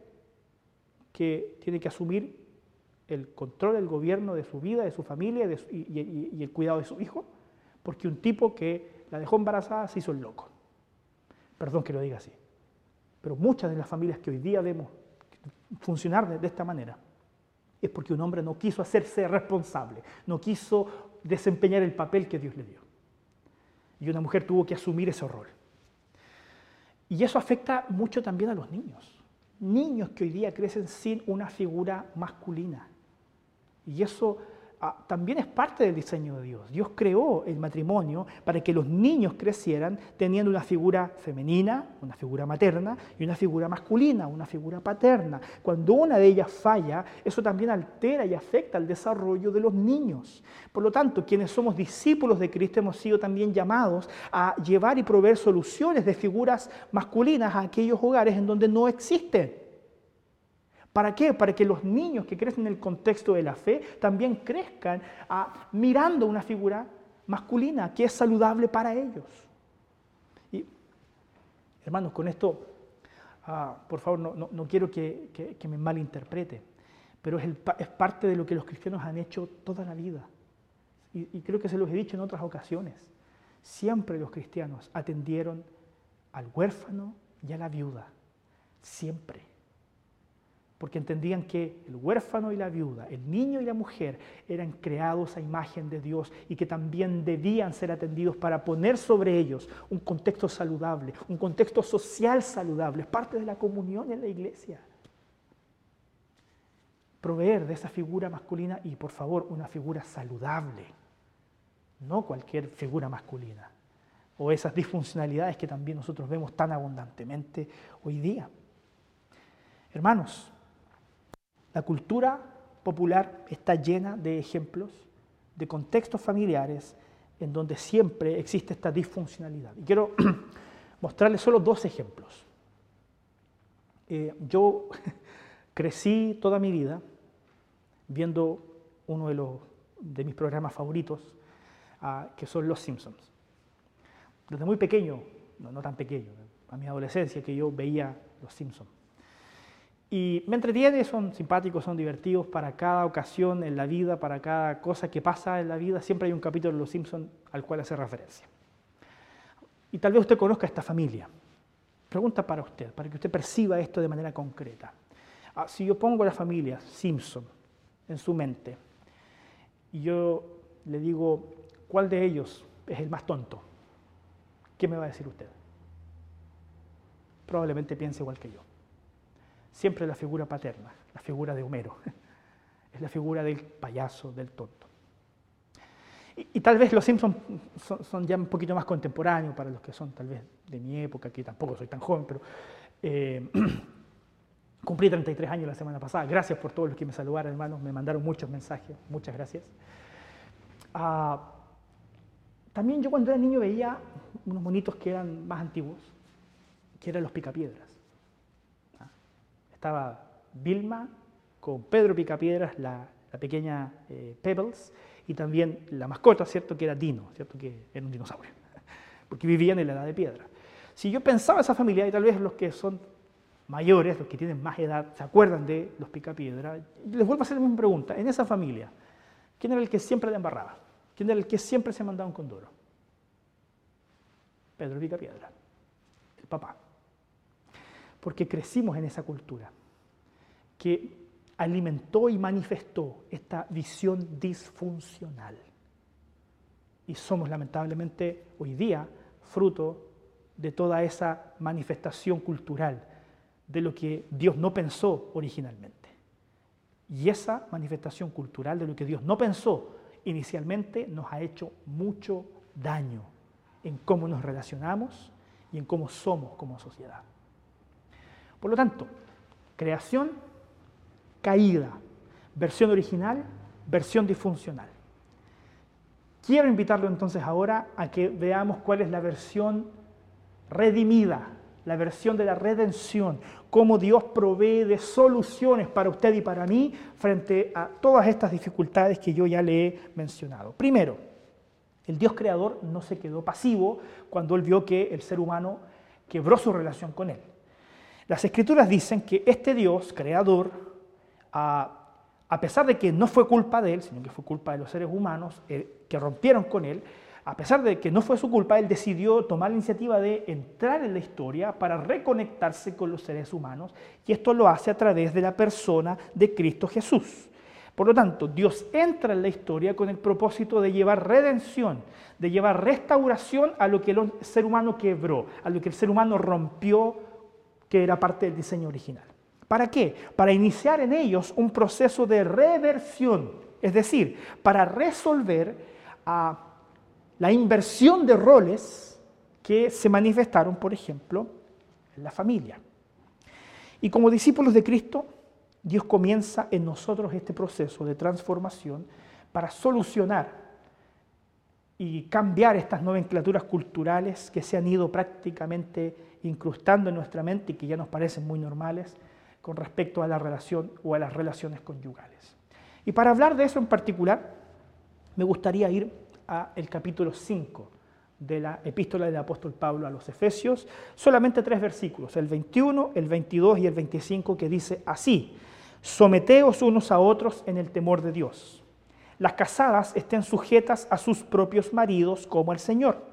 que tiene que asumir el control, el gobierno de su vida, de su familia y, y, el cuidado de su hijo, porque un tipo que la dejó embarazada se hizo el loco. Perdón que lo diga así. Pero muchas de las familias que hoy día vemos funcionar de, esta manera es porque un hombre no quiso hacerse responsable, no quiso desempeñar el papel que Dios le dio. Y una mujer tuvo que asumir ese rol. Y eso afecta mucho también a los niños. Niños que hoy día crecen sin una figura masculina. Y eso también es parte del diseño de Dios. Dios creó el matrimonio para que los niños crecieran teniendo una figura femenina, una figura materna, y una figura masculina, una figura paterna. Cuando una de ellas falla, eso también altera y afecta el desarrollo de los niños. Por lo tanto, quienes somos discípulos de Cristo hemos sido también llamados a llevar y proveer soluciones de figuras masculinas a aquellos hogares en donde no existen. ¿Para qué? Para que los niños que crecen en el contexto de la fe también crezcan ah, mirando una figura masculina que es saludable para ellos. Y, hermanos, con esto, ah, por favor, no, quiero que, me malinterprete, pero es, parte de lo que los cristianos han hecho toda la vida. Y creo que se los he dicho en otras ocasiones. Siempre los cristianos atendieron al huérfano y a la viuda. Siempre porque entendían que el huérfano y la viuda, el niño y la mujer eran creados a imagen de Dios y que también debían ser atendidos para poner sobre ellos un contexto saludable, un contexto social saludable, parte de la comunión en la iglesia. Proveer de esa figura masculina y por favor una figura saludable, no cualquier figura masculina, o esas disfuncionalidades que también nosotros vemos tan abundantemente hoy día. Hermanos, la cultura popular está llena de ejemplos, de contextos familiares en donde siempre existe esta disfuncionalidad. Y quiero mostrarles solo dos ejemplos. Eh, yo crecí toda mi vida viendo uno de, mis programas favoritos, ah, que son Los Simpsons. Desde muy pequeño, no, no tan pequeño, a mi adolescencia que yo veía Los Simpsons. Y me entretiene, son simpáticos, son divertidos para cada ocasión en la vida, para cada cosa que pasa en la vida. Siempre hay un capítulo de Los Simpsons al cual hace referencia. Y tal vez usted conozca esta familia. Pregunta para usted, para que usted perciba esto de manera concreta. Ah, si yo pongo a la familia Simpson en su mente y yo le digo, ¿cuál de ellos es el más tonto? ¿Qué me va a decir usted? Probablemente piense igual que yo. Siempre la figura paterna, la figura de Homero, es la figura del payaso, del tonto. Y, tal vez los Simpsons son, ya un poquito más contemporáneos para los que son tal vez de mi época, que tampoco soy tan joven, pero eh, cumplí 33 años la semana pasada. Gracias por todos los que me saludaron, hermanos, me mandaron muchos mensajes, muchas gracias. Ah, también yo cuando era niño veía unos monitos que eran más antiguos, que eran los picapiedras. Estaba Vilma con Pedro Picapiedras, la, pequeña eh, Pebbles, y también la mascota, ¿cierto? Que era Dino, ¿cierto? Que era un dinosaurio, porque vivían en la edad de piedra. Si yo pensaba esa familia, y tal vez los que son mayores, los que tienen más edad, se acuerdan de los picapiedra, les vuelvo a hacer la misma pregunta. En esa familia, ¿quién era el que siempre le embarraba? ¿Quién era el que siempre se mandaba un condoro? Pedro Picapiedra, el papá. Porque crecimos en esa cultura que alimentó y manifestó esta visión disfuncional. Y somos lamentablemente hoy día fruto de toda esa manifestación cultural de lo que Dios no pensó originalmente. Y esa manifestación cultural de lo que Dios no pensó inicialmente nos ha hecho mucho daño en cómo nos relacionamos y en cómo somos como sociedad. Por lo tanto, creación caída. Versión original, versión disfuncional. Quiero invitarlo entonces ahora a que veamos cuál es la versión redimida, la versión de la redención, cómo Dios provee de soluciones para usted y para mí frente a todas estas dificultades que yo ya le he mencionado. Primero, el Dios creador no se quedó pasivo cuando él vio que el ser humano quebró su relación con él. Las escrituras dicen que este Dios creador a, pesar de que no fue culpa de él, sino que fue culpa de los seres humanos eh, que rompieron con él, a pesar de que no fue su culpa, él decidió tomar la iniciativa de entrar en la historia para reconectarse con los seres humanos y esto lo hace a través de la persona de Cristo Jesús. Por lo tanto, Dios entra en la historia con el propósito de llevar redención, de llevar restauración a lo que el ser humano quebró, a lo que el ser humano rompió, que era parte del diseño original. ¿Para qué? Para iniciar en ellos un proceso de reversión, es decir, para resolver ah, la inversión de roles que se manifestaron, por ejemplo, en la familia. Y como discípulos de Cristo, Dios comienza en nosotros este proceso de transformación para solucionar y cambiar estas nomenclaturas culturales que se han ido prácticamente incrustando en nuestra mente y que ya nos parecen muy normales con respecto a la relación o a las relaciones conyugales. Y para hablar de eso en particular, me gustaría ir al capítulo 5 de la epístola del apóstol Pablo a los Efesios, solamente tres versículos, el 21, el 22 y el 25, que dice así, someteos unos a otros en el temor de Dios. Las casadas estén sujetas a sus propios maridos como el Señor.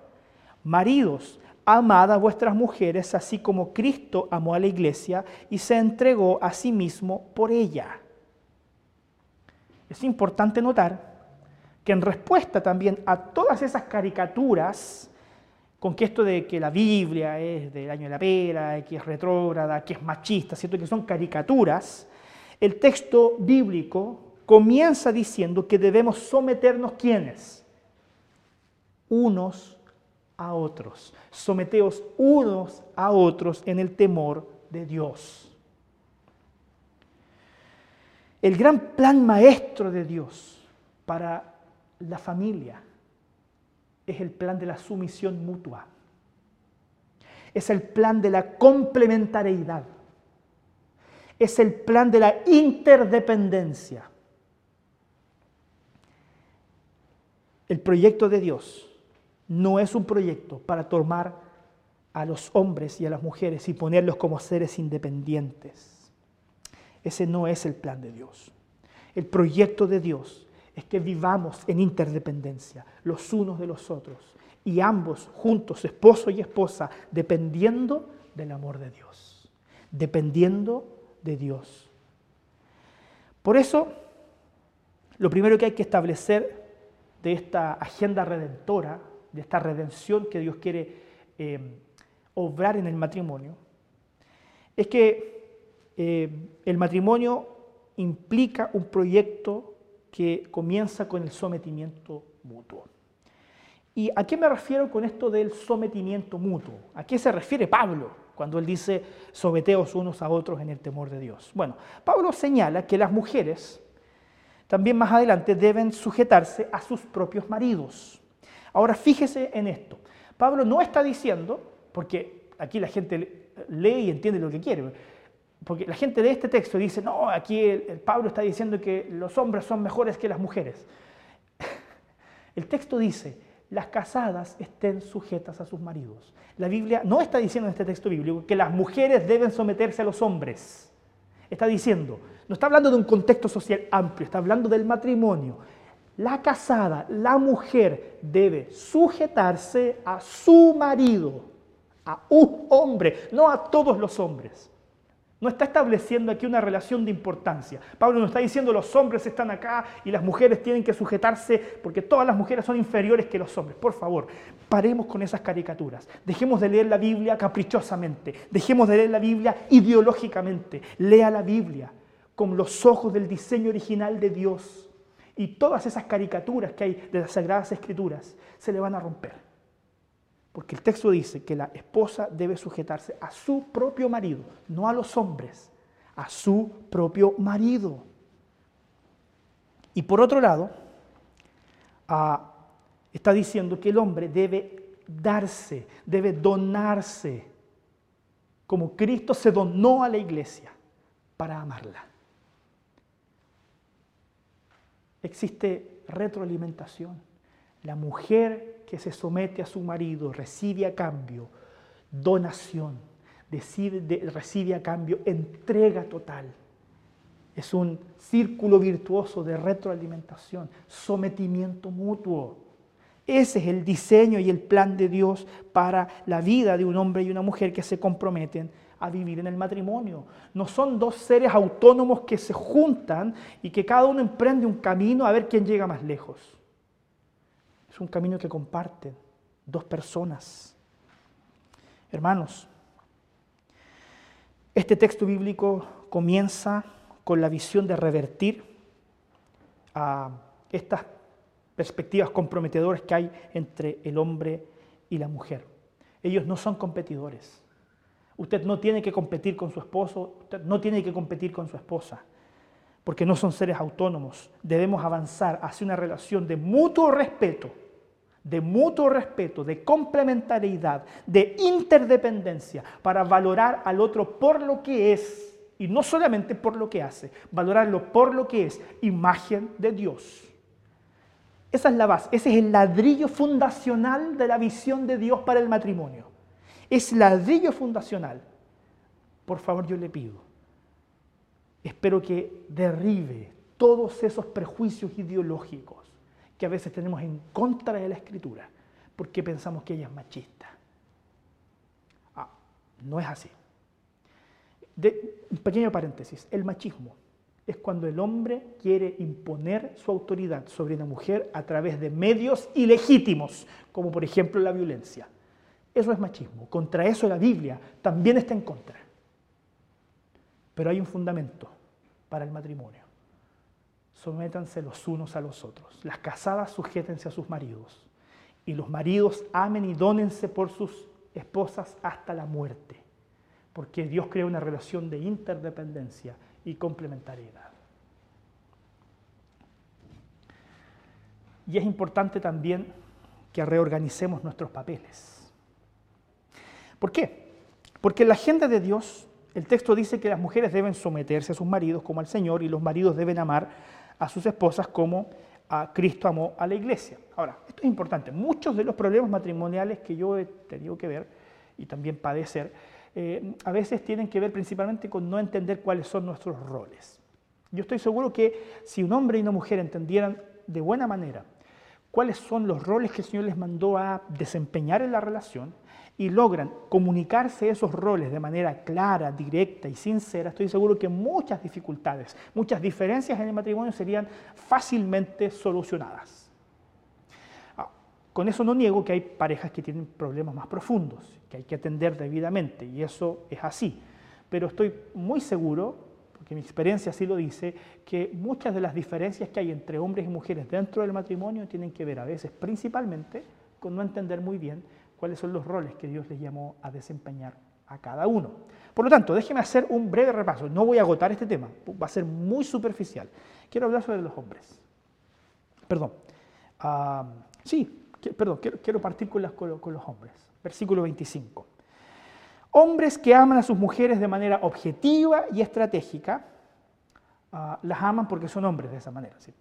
Maridos, amad a vuestras mujeres, así como Cristo amó a la iglesia y se entregó a sí mismo por ella. Es importante notar que en respuesta también a todas esas caricaturas, con que esto de que la Biblia es del año de la pera, que es retrógrada, que es machista, ¿cierto? que son caricaturas, el texto bíblico comienza diciendo que debemos someternos quiénes? Unos a otros. Someteos unos a otros en el temor de Dios. El gran plan maestro de Dios para la familia es el plan de la sumisión mutua. Es el plan de la complementariedad. Es el plan de la interdependencia. El proyecto de Dios no es un proyecto para tomar a los hombres y a las mujeres y ponerlos como seres independientes. Ese no es el plan de Dios. El proyecto de Dios es que vivamos en interdependencia los unos de los otros y ambos juntos, esposo y esposa, dependiendo del amor de Dios, dependiendo de Dios. Por eso, lo primero que hay que establecer de esta agenda redentora, de esta redención que Dios quiere eh, obrar en el matrimonio, es que eh, el matrimonio implica un proyecto que comienza con el sometimiento mutuo. ¿Y a qué me refiero con esto del sometimiento mutuo? ¿A qué se refiere Pablo cuando él dice someteos unos a otros en el temor de Dios? Bueno, Pablo señala que las mujeres también más adelante deben sujetarse a sus propios maridos. Ahora fíjese en esto. Pablo no está diciendo, porque aquí la gente lee y entiende lo que quiere, porque la gente de este texto dice, no, aquí el, Pablo está diciendo que los hombres son mejores que las mujeres. El texto dice, las casadas estén sujetas a sus maridos. La Biblia no está diciendo en este texto bíblico que las mujeres deben someterse a los hombres. Está diciendo, no está hablando de un contexto social amplio, está hablando del matrimonio. La casada, la mujer, debe sujetarse a su marido, a un hombre, no a todos los hombres. No está estableciendo aquí una relación de importancia. Pablo no está diciendo los hombres están acá y las mujeres tienen que sujetarse porque todas las mujeres son inferiores que los hombres. Por favor, paremos con esas caricaturas. Dejemos de leer la Biblia caprichosamente. Dejemos de leer la Biblia ideológicamente. Lea la Biblia con los ojos del diseño original de Dios. Y todas esas caricaturas que hay de las Sagradas Escrituras se le van a romper. Porque el texto dice que la esposa debe sujetarse a su propio marido, no a los hombres, a su propio marido. Y por otro lado, ah, está diciendo que el hombre debe darse, debe donarse, como Cristo se donó a la iglesia para amarla. Existe retroalimentación. La mujer que se somete a su marido recibe a cambio donación, recibe a cambio entrega total. Es un círculo virtuoso de retroalimentación, sometimiento mutuo. Ese es el diseño y el plan de Dios para la vida de un hombre y una mujer que se comprometen a vivir en el matrimonio. No son dos seres autónomos que se juntan y que cada uno emprende un camino a ver quién llega más lejos. Es un camino que comparten dos personas. Hermanos, este texto bíblico comienza con la visión de revertir a estas perspectivas comprometedoras que hay entre el hombre y la mujer. Ellos no son competidores. Usted no tiene que competir con su esposo, usted no tiene que competir con su esposa, porque no son seres autónomos. Debemos avanzar hacia una relación de mutuo respeto de mutuo respeto, de complementariedad, de interdependencia, para valorar al otro por lo que es, y no solamente por lo que hace, valorarlo por lo que es, imagen de Dios. Esa es la base, ese es el ladrillo fundacional de la visión de Dios para el matrimonio. Es ladrillo fundacional. Por favor, yo le pido, espero que derribe todos esos prejuicios ideológicos que a veces tenemos en contra de la escritura, porque pensamos que ella es machista. Ah, no es así. un pequeño paréntesis, el machismo es cuando el hombre quiere imponer su autoridad sobre una mujer a través de medios ilegítimos, como por ejemplo la violencia. Eso es machismo. Contra eso la Biblia también está en contra. Pero hay un fundamento para el matrimonio sométanse los unos a los otros. Las casadas sujétense a sus maridos. Y los maridos amen y dónense por sus esposas hasta la muerte. Porque Dios crea una relación de interdependencia y complementariedad. Y es importante también que reorganicemos nuestros papeles. ¿Por qué? Porque en la agenda de Dios, el texto dice que las mujeres deben someterse a sus maridos como al Señor y los maridos deben amar a sus esposas como a Cristo amó a la iglesia. Ahora, esto es importante. Muchos de los problemas matrimoniales que yo he tenido que ver y también padecer, eh, a veces tienen que ver principalmente con no entender cuáles son nuestros roles. Yo estoy seguro que si un hombre y una mujer entendieran de buena manera cuáles son los roles que el Señor les mandó a desempeñar en la relación y logran comunicarse esos roles de manera clara, directa y sincera, estoy seguro que muchas dificultades, muchas diferencias en el matrimonio serían fácilmente solucionadas. Ah, con eso no niego que hay parejas que tienen problemas más profundos, que hay que atender debidamente, y eso es así. Pero estoy muy seguro porque mi experiencia así lo dice, que muchas de las diferencias que hay entre hombres y mujeres dentro del matrimonio tienen que ver a veces principalmente con no entender muy bien cuáles son los roles que Dios les llamó a desempeñar a cada uno. Por lo tanto, déjeme hacer un breve repaso. No voy a agotar este tema, va a ser muy superficial. Quiero hablar sobre los hombres. Perdón. Ah, sí, perdón, quiero, partir con, los hombres. Versículo 25. Hombres que aman a sus mujeres de manera objetiva y estratégica, ah, las aman porque son hombres de esa manera. ¿sí?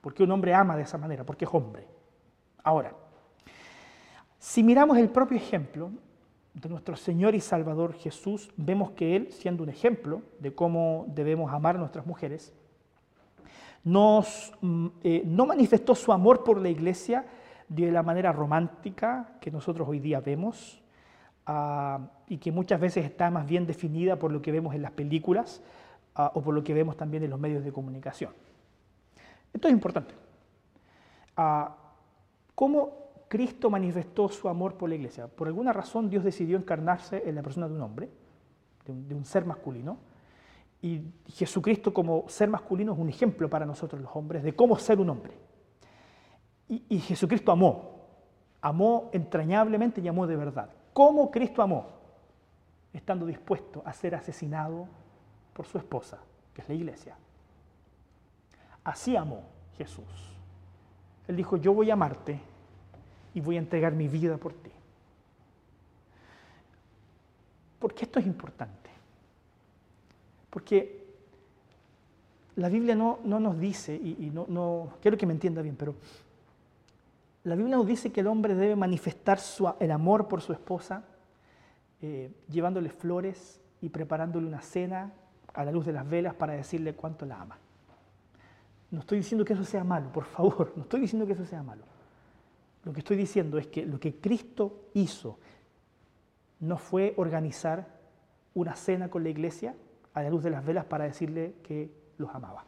porque un hombre ama de esa manera, porque es hombre. Ahora, si miramos el propio ejemplo de nuestro Señor y Salvador Jesús, vemos que Él, siendo un ejemplo de cómo debemos amar a nuestras mujeres, mm, eh, no manifestó su amor por la iglesia de la manera romántica que nosotros hoy día vemos, Ah, y que muchas veces está más bien definida por lo que vemos en las películas ah, o por lo que vemos también en los medios de comunicación. Esto es importante. Ah, ¿Cómo Cristo manifestó su amor por la iglesia? Por alguna razón Dios decidió encarnarse en la persona de un hombre, de un, ser masculino, y Jesucristo como ser masculino es un ejemplo para nosotros los hombres de cómo ser un hombre. Y, y Jesucristo amó, amó entrañablemente y amó de verdad cómo Cristo amó, estando dispuesto a ser asesinado por su esposa, que es la iglesia. Así amó Jesús. Él dijo, yo voy a amarte y voy a entregar mi vida por ti. Porque esto es importante. Porque la Biblia no, nos dice, y, no, no, quiero que me entienda bien, pero la Biblia nos dice que el hombre debe manifestar el amor por su esposa, eh, llevándole flores y preparándole una cena a la luz de las velas para decirle cuánto la ama. No estoy diciendo que eso sea malo, por favor, no estoy diciendo que eso sea malo. Lo que estoy diciendo es que lo que Cristo hizo no fue organizar una cena con la iglesia a la luz de las velas para decirle que los amaba.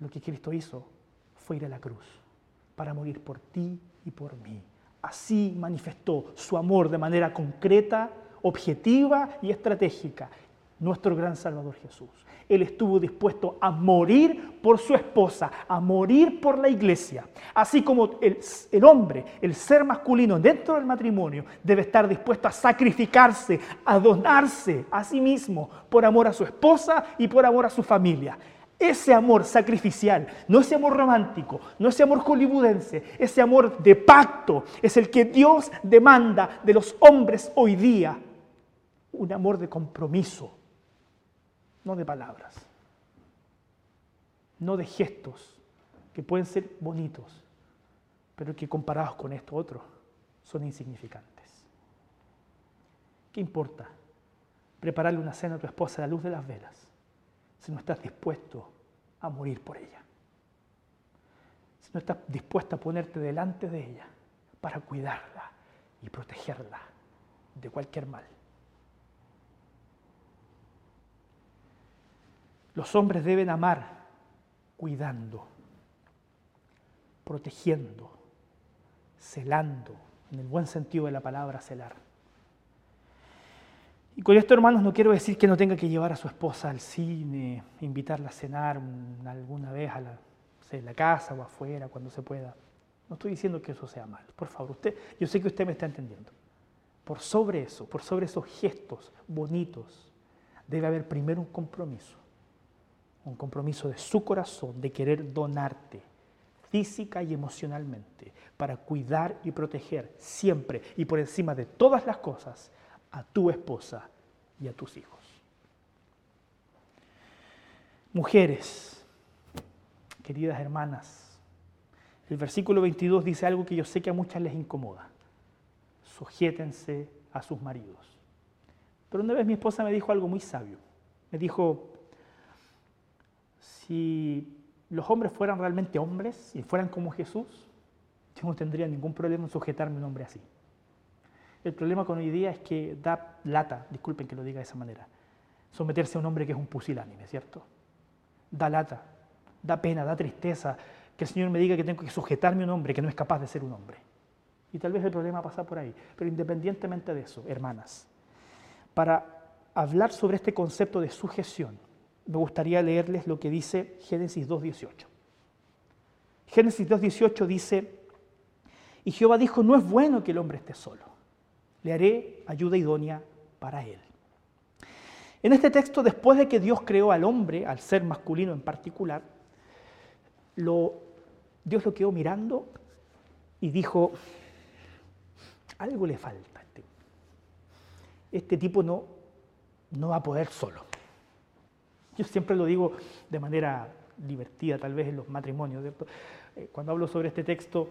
Lo que Cristo hizo fue ir a la cruz para morir por ti y por mí. Así manifestó su amor de manera concreta, objetiva y estratégica nuestro gran Salvador Jesús. Él estuvo dispuesto a morir por su esposa, a morir por la iglesia. Así como el, hombre, el ser masculino dentro del matrimonio, debe estar dispuesto a sacrificarse, a donarse a sí mismo por amor a su esposa y por amor a su familia. Ese amor sacrificial, no ese amor romántico, no ese amor hollywoodense, ese amor de pacto es el que Dios demanda de los hombres hoy día. Un amor de compromiso, no de palabras, no de gestos que pueden ser bonitos, pero que comparados con esto otro son insignificantes. ¿Qué importa? Prepararle una cena a tu esposa a la luz de las velas si no estás dispuesto a morir por ella. Si no estás dispuesto a ponerte delante de ella para cuidarla y protegerla de cualquier mal. Los hombres deben amar cuidando, protegiendo, celando, en el buen sentido de la palabra celar. Y con esto, hermanos, no quiero decir que no tenga que llevar a su esposa al cine, invitarla a cenar alguna vez a la, la casa o afuera, cuando se pueda. No estoy diciendo que eso sea mal. Por favor, usted, yo sé que usted me está entendiendo. Por sobre eso, por sobre esos gestos bonitos, debe haber primero un compromiso. Un compromiso de su corazón, de querer donarte física y emocionalmente para cuidar y proteger siempre y por encima de todas las cosas a tu esposa y a tus hijos. Mujeres, queridas hermanas, el versículo 22 dice algo que yo sé que a muchas les incomoda. Sujétense a sus maridos. Pero una vez mi esposa me dijo algo muy sabio. Me dijo, si los hombres fueran realmente hombres y fueran como Jesús, yo no tendría ningún problema en sujetarme a un hombre así. El problema con hoy día es que da lata, disculpen que lo diga de esa manera, someterse a un hombre que es un pusilánime, ¿cierto? Da lata, da pena, da tristeza que el Señor me diga que tengo que sujetarme a un hombre que no es capaz de ser un hombre. Y tal vez el problema pasa por ahí. Pero independientemente de eso, hermanas, para hablar sobre este concepto de sujeción, me gustaría leerles lo que dice Génesis 2.18. Génesis 2.18 dice, y Jehová dijo, no es bueno que el hombre esté solo, le haré ayuda idónea para él. En este texto, después de que Dios creó al hombre, al ser masculino en particular, Dios lo quedó mirando y dijo, algo le falta. Este, este tipo no, no va a poder solo. Yo siempre lo digo de manera divertida, tal vez en los matrimonios. Eh, cuando hablo sobre este texto,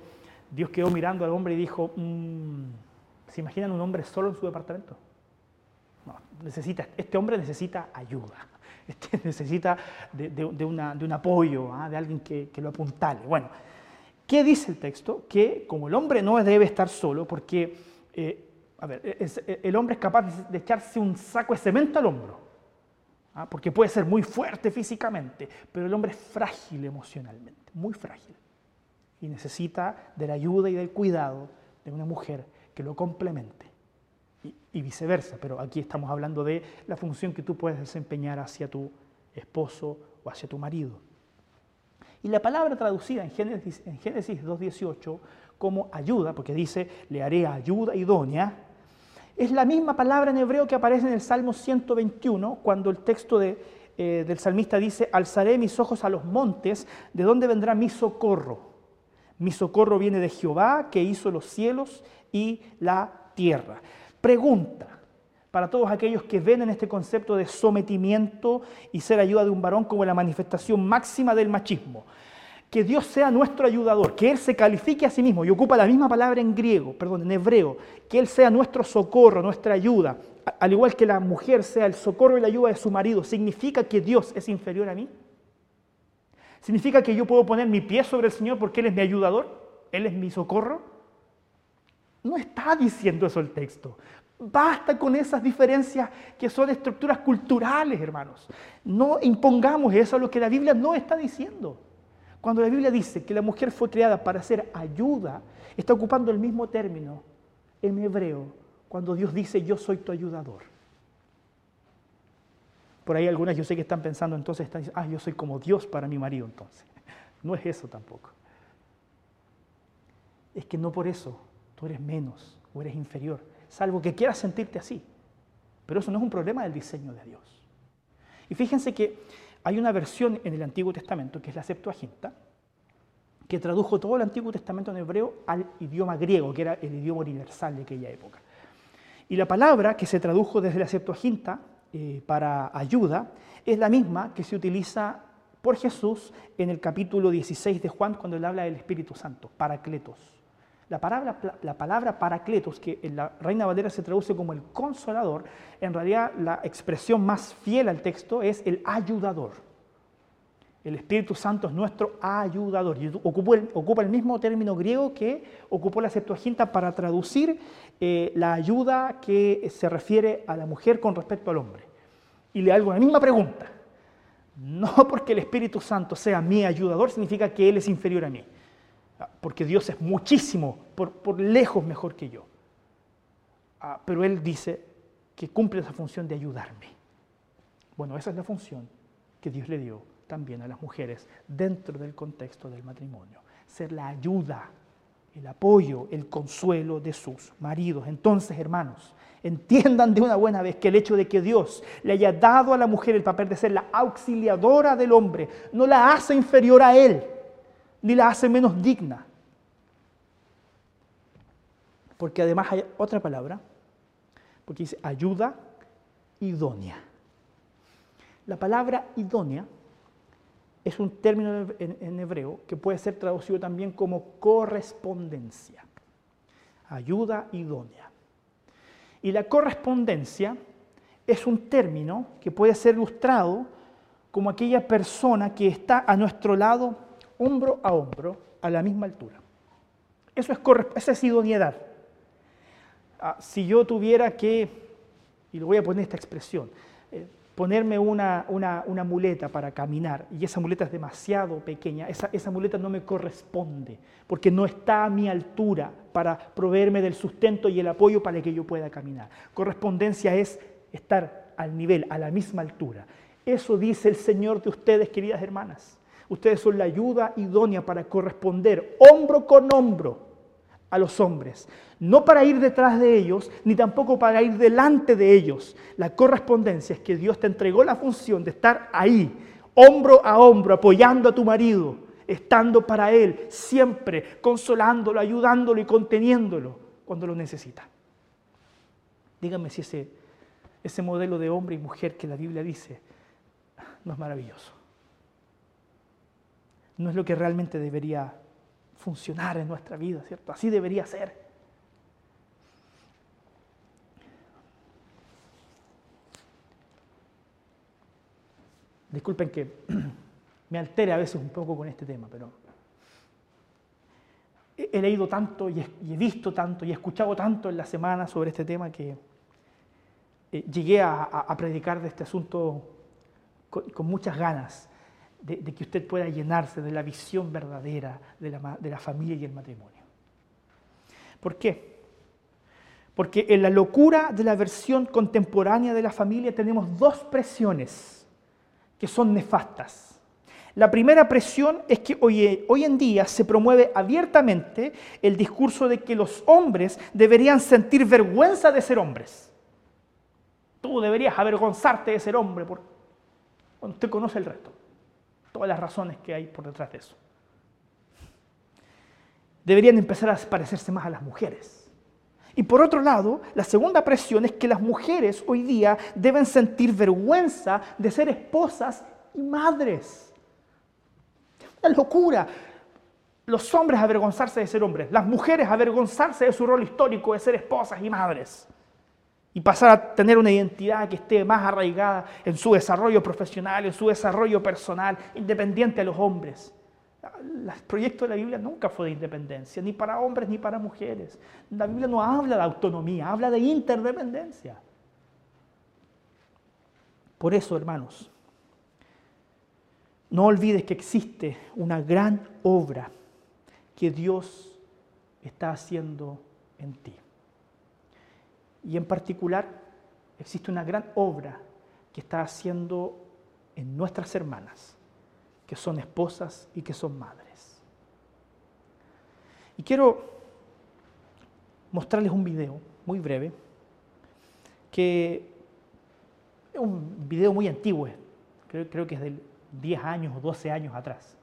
Dios quedó mirando al hombre y dijo, mm, ¿se imaginan un hombre solo en su departamento? No, necesita, este hombre necesita ayuda, este necesita de, un apoyo, ¿ah? de alguien que, lo apuntale. Bueno, ¿qué dice el texto? Que como el hombre no debe estar solo, porque, eh, a ver, el hombre es capaz de echarse un saco de cemento al hombro. ¿Ah? porque puede ser muy fuerte físicamente, pero el hombre es frágil emocionalmente, muy frágil. Y necesita de la ayuda y del cuidado de una mujer que lo complemente. Y, viceversa, pero aquí estamos hablando de la función que tú puedes desempeñar hacia tu esposo o hacia tu marido. Y la palabra traducida en Génesis, en Génesis 2.18 como ayuda, porque dice, le haré ayuda idónea, es la misma palabra en hebreo que aparece en el Salmo 121, cuando el texto eh, del salmista dice, alzaré mis ojos a los montes, ¿de dónde vendrá mi socorro? Mi socorro viene de Jehová, que hizo los cielos y la tierra. Pregunta para todos aquellos que ven en este concepto de sometimiento y ser ayuda de un varón como la manifestación máxima del machismo que Dios sea nuestro ayudador, que Él se califique a sí mismo y ocupa la misma palabra en griego, perdón, en hebreo, que Él sea nuestro socorro, nuestra ayuda, al igual que la mujer sea el socorro y la ayuda de su marido, ¿significa que Dios es inferior a mí? ¿Significa que yo puedo poner mi pie sobre el Señor porque Él es mi ayudador? ¿Él es mi socorro? No está diciendo eso el texto. Basta con esas diferencias que son estructuras culturales, hermanos. No impongamos eso a lo que la Biblia no está diciendo. Cuando la Biblia dice que la mujer fue creada para hacer ayuda, está ocupando el mismo término en hebreo cuando Dios dice yo soy tu ayudador. Por ahí algunas yo sé que están pensando entonces, están diciendo, ah, yo soy como Dios para mi marido entonces. No es eso tampoco. Es que no por eso tú eres menos o eres inferior, salvo que quieras sentirte así. Pero eso no es un problema del diseño de Dios. Y fíjense que hay una versión en el Antiguo Testamento, que es la Septuaginta, que tradujo todo el Antiguo Testamento en hebreo al idioma griego, que era el idioma universal de aquella época. Y la palabra que se tradujo desde la Septuaginta eh, para ayuda es la misma que se utiliza por Jesús en el capítulo 16 de Juan cuando él habla del Espíritu Santo, paracletos. La palabra, la palabra paracletos, que en la Reina Valera se traduce como el consolador, en realidad la expresión más fiel al texto es el ayudador. El Espíritu Santo es nuestro ayudador y ocupa el, mismo término griego que ocupó la Septuaginta para traducir eh, la ayuda que se refiere a la mujer con respecto al hombre. Y le hago la misma pregunta. No porque el Espíritu Santo sea mi ayudador significa que Él es inferior a mí porque Dios es muchísimo, por, lejos mejor que yo. Ah, pero Él dice que cumple esa función de ayudarme. Bueno, esa es la función que Dios le dio también a las mujeres dentro del contexto del matrimonio. Ser la ayuda, el apoyo, el consuelo de sus maridos. Entonces, hermanos, entiendan de una buena vez que el hecho de que Dios le haya dado a la mujer el papel de ser la auxiliadora del hombre no la hace inferior a él ni la hace menos digna. Porque además hay otra palabra, porque dice ayuda idónea. La palabra idónea es un término en, hebreo que puede ser traducido también como correspondencia. Ayuda idónea. Y la correspondencia es un término que puede ser ilustrado como aquella persona que está a nuestro lado, hombro a hombro, a la misma altura. Eso es, esa es idoneidad. Ah, si yo tuviera que, y le voy a poner esta expresión, eh, ponerme una, una, muleta para caminar y esa muleta es demasiado pequeña, esa, esa muleta no me corresponde porque no está a mi altura para proveerme del sustento y el apoyo para que yo pueda caminar. Correspondencia es estar al nivel, a la misma altura. Eso dice el Señor de ustedes, queridas hermanas. Ustedes son la ayuda idónea para corresponder hombro con hombro a los hombres, no para ir detrás de ellos, ni tampoco para ir delante de ellos. La correspondencia es que Dios te entregó la función de estar ahí, hombro a hombro, apoyando a tu marido, estando para él, siempre consolándolo, ayudándolo y conteniéndolo cuando lo necesita. Díganme si ese, ese modelo de hombre y mujer que la Biblia dice no es maravilloso. No es lo que realmente debería funcionar en nuestra vida, ¿cierto? Así debería ser. Disculpen que me altere a veces un poco con este tema, pero he leído tanto y he visto tanto y he escuchado tanto en la semana sobre este tema que eh, llegué a, predicar de este asunto con muchas ganas de, que usted pueda llenarse de la visión verdadera de la, de la familia y el matrimonio. ¿Por qué? Porque en la locura de la versión contemporánea de la familia tenemos dos presiones que son nefastas. La primera presión es que hoy, hoy, en día se promueve abiertamente el discurso de que los hombres deberían sentir vergüenza de ser hombres. Tú deberías avergonzarte de ser hombre, porque usted conoce el resto todas las razones que hay por detrás de eso. Deberían empezar a parecerse más a las mujeres. Y por otro lado, la segunda presión es que las mujeres hoy día deben sentir vergüenza de ser esposas y madres. Es locura. Los hombres avergonzarse de ser hombres, las mujeres avergonzarse de su rol histórico de ser esposas y madres y pasar a tener una identidad que esté más arraigada en su desarrollo profesional, en su desarrollo personal, independiente a los hombres. El proyecto de la Biblia nunca fue de independencia, ni para hombres ni para mujeres. La Biblia no habla de autonomía, habla de interdependencia. Por eso, hermanos, no olvides que existe una gran obra que Dios está haciendo en ti. Y en particular existe una gran obra que está haciendo en nuestras hermanas, que son esposas y que son madres. Y quiero mostrarles un video muy breve, que es un video muy antiguo, creo, creo que es de 10 años o 12 años atrás.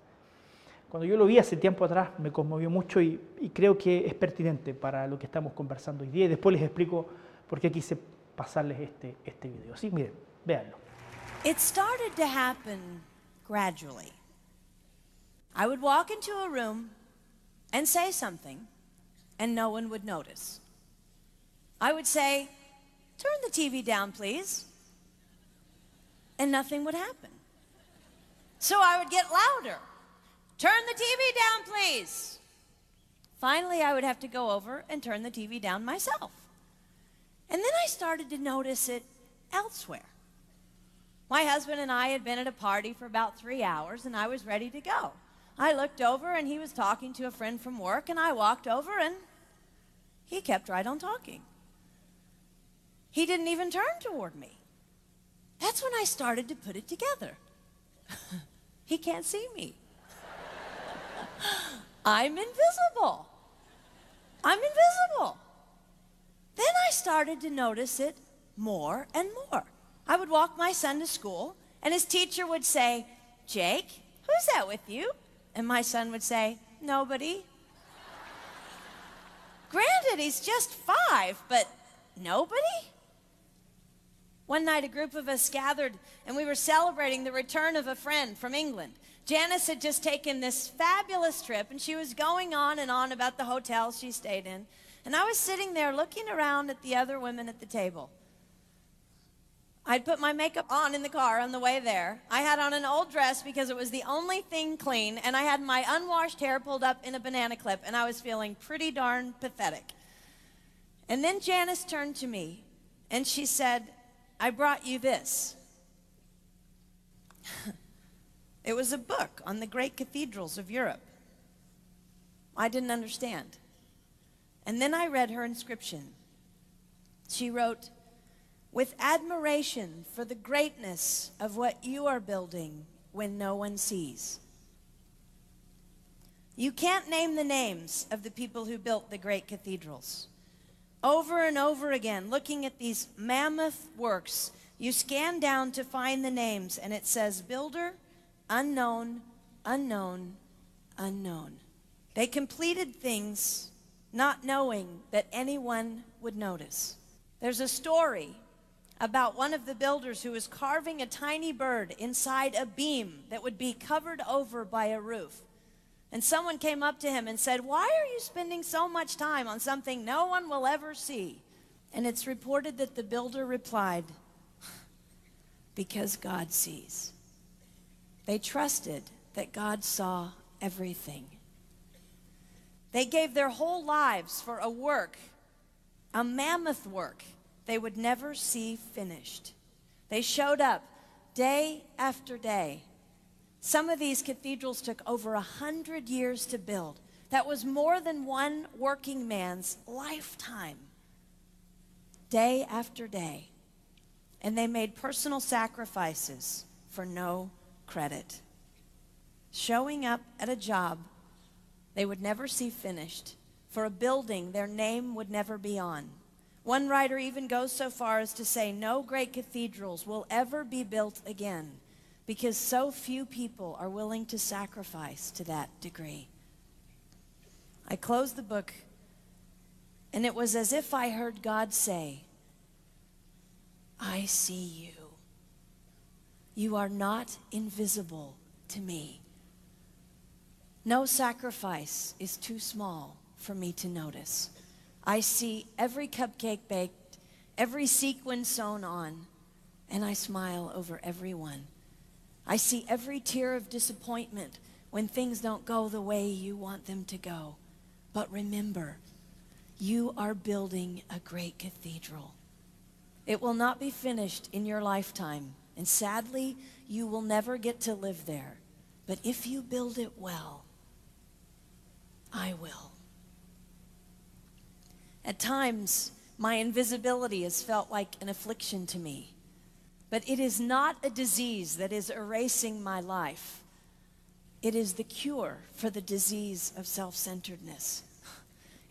Cuando yo lo vi hace tiempo atrás me conmovió mucho y, y creo que es pertinente para lo que estamos conversando hoy día y después les explico porque quise pasarles este, este video. Sí, miren, véanlo. It started to happen gradually. I would walk into a room and say something, and no one would notice. I would say, Turn the TV down, please. And nothing would happen. So I would get louder. Turn the TV down, please. Finally, I would have to go over and turn the TV down myself. And then I started to notice it elsewhere. My husband and I had been at a party for about three hours, and I was ready to go. I looked over, and he was talking to a friend from work, and I walked over, and he kept right on talking. He didn't even turn toward me. That's when I started to put it together. he can't see me. I'm invisible. I'm invisible. Started to notice it more and more. I would walk my son to school, and his teacher would say, Jake, who's that with you? And my son would say, Nobody. Granted, he's just five, but nobody? One night, a group of us gathered and we were celebrating the return of a friend from England. Janice had just taken this fabulous trip and she was going on and on about the hotels she stayed in. And I was sitting there looking around at the other women at the table. I'd put my makeup on in the car on the way there. I had on an old dress because it was the only thing clean, and I had my unwashed hair pulled up in a banana clip, and I was feeling pretty darn pathetic. And then Janice turned to me and she said, I brought you this. it was a book on the great cathedrals of Europe. I didn't understand. And then I read her inscription. She wrote, with admiration for the greatness of what you are building when no one sees. You can't name the names of the people who built the great cathedrals. Over and over again, looking at these mammoth works, you scan down to find the names, and it says builder, unknown, unknown, unknown. They completed things not knowing that anyone would notice. There's a story about one of the builders who was carving a tiny bird inside a beam that would be covered over by a roof. And someone came up to him and said, Why are you spending so much time on something no one will ever see? And it's reported that the builder replied, Because God sees. They trusted that God saw everything. They gave their whole lives for a work, a mammoth work they would never see finished. They showed up day after day. Some of these cathedrals took over a hundred years to build. That was more than one working man's lifetime, day after day. And they made personal sacrifices for no credit. Showing up at a job they would never see finished, for a building their name would never be on. One writer even goes so far as to say no great cathedrals will ever be built again because so few people are willing to sacrifice to that degree. I closed the book, and it was as if I heard God say, I see you. You are not invisible to me. No sacrifice is too small for me to notice. I see every cupcake baked, every sequin sewn on, and I smile over every one. I see every tear of disappointment when things don't go the way you want them to go. But remember, you are building a great cathedral. It will not be finished in your lifetime, and sadly, you will never get to live there. But if you build it well, I will. At times, my invisibility has felt like an affliction to me. But it is not a disease that is erasing my life. It is the cure for the disease of self centeredness.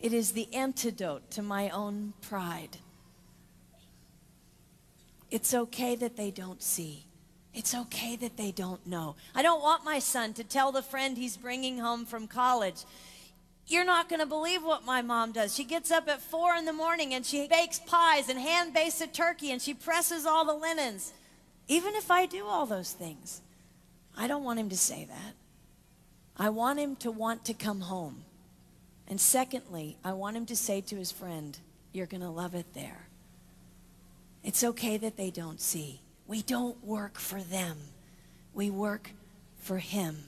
It is the antidote to my own pride. It's okay that they don't see. It's okay that they don't know. I don't want my son to tell the friend he's bringing home from college, you're not going to believe what my mom does. She gets up at four in the morning and she bakes pies and hand bakes a turkey and she presses all the linens. Even if I do all those things, I don't want him to say that. I want him to want to come home. And secondly, I want him to say to his friend, You're going to love it there. It's okay that they don't see. We don't work for them, we work for him.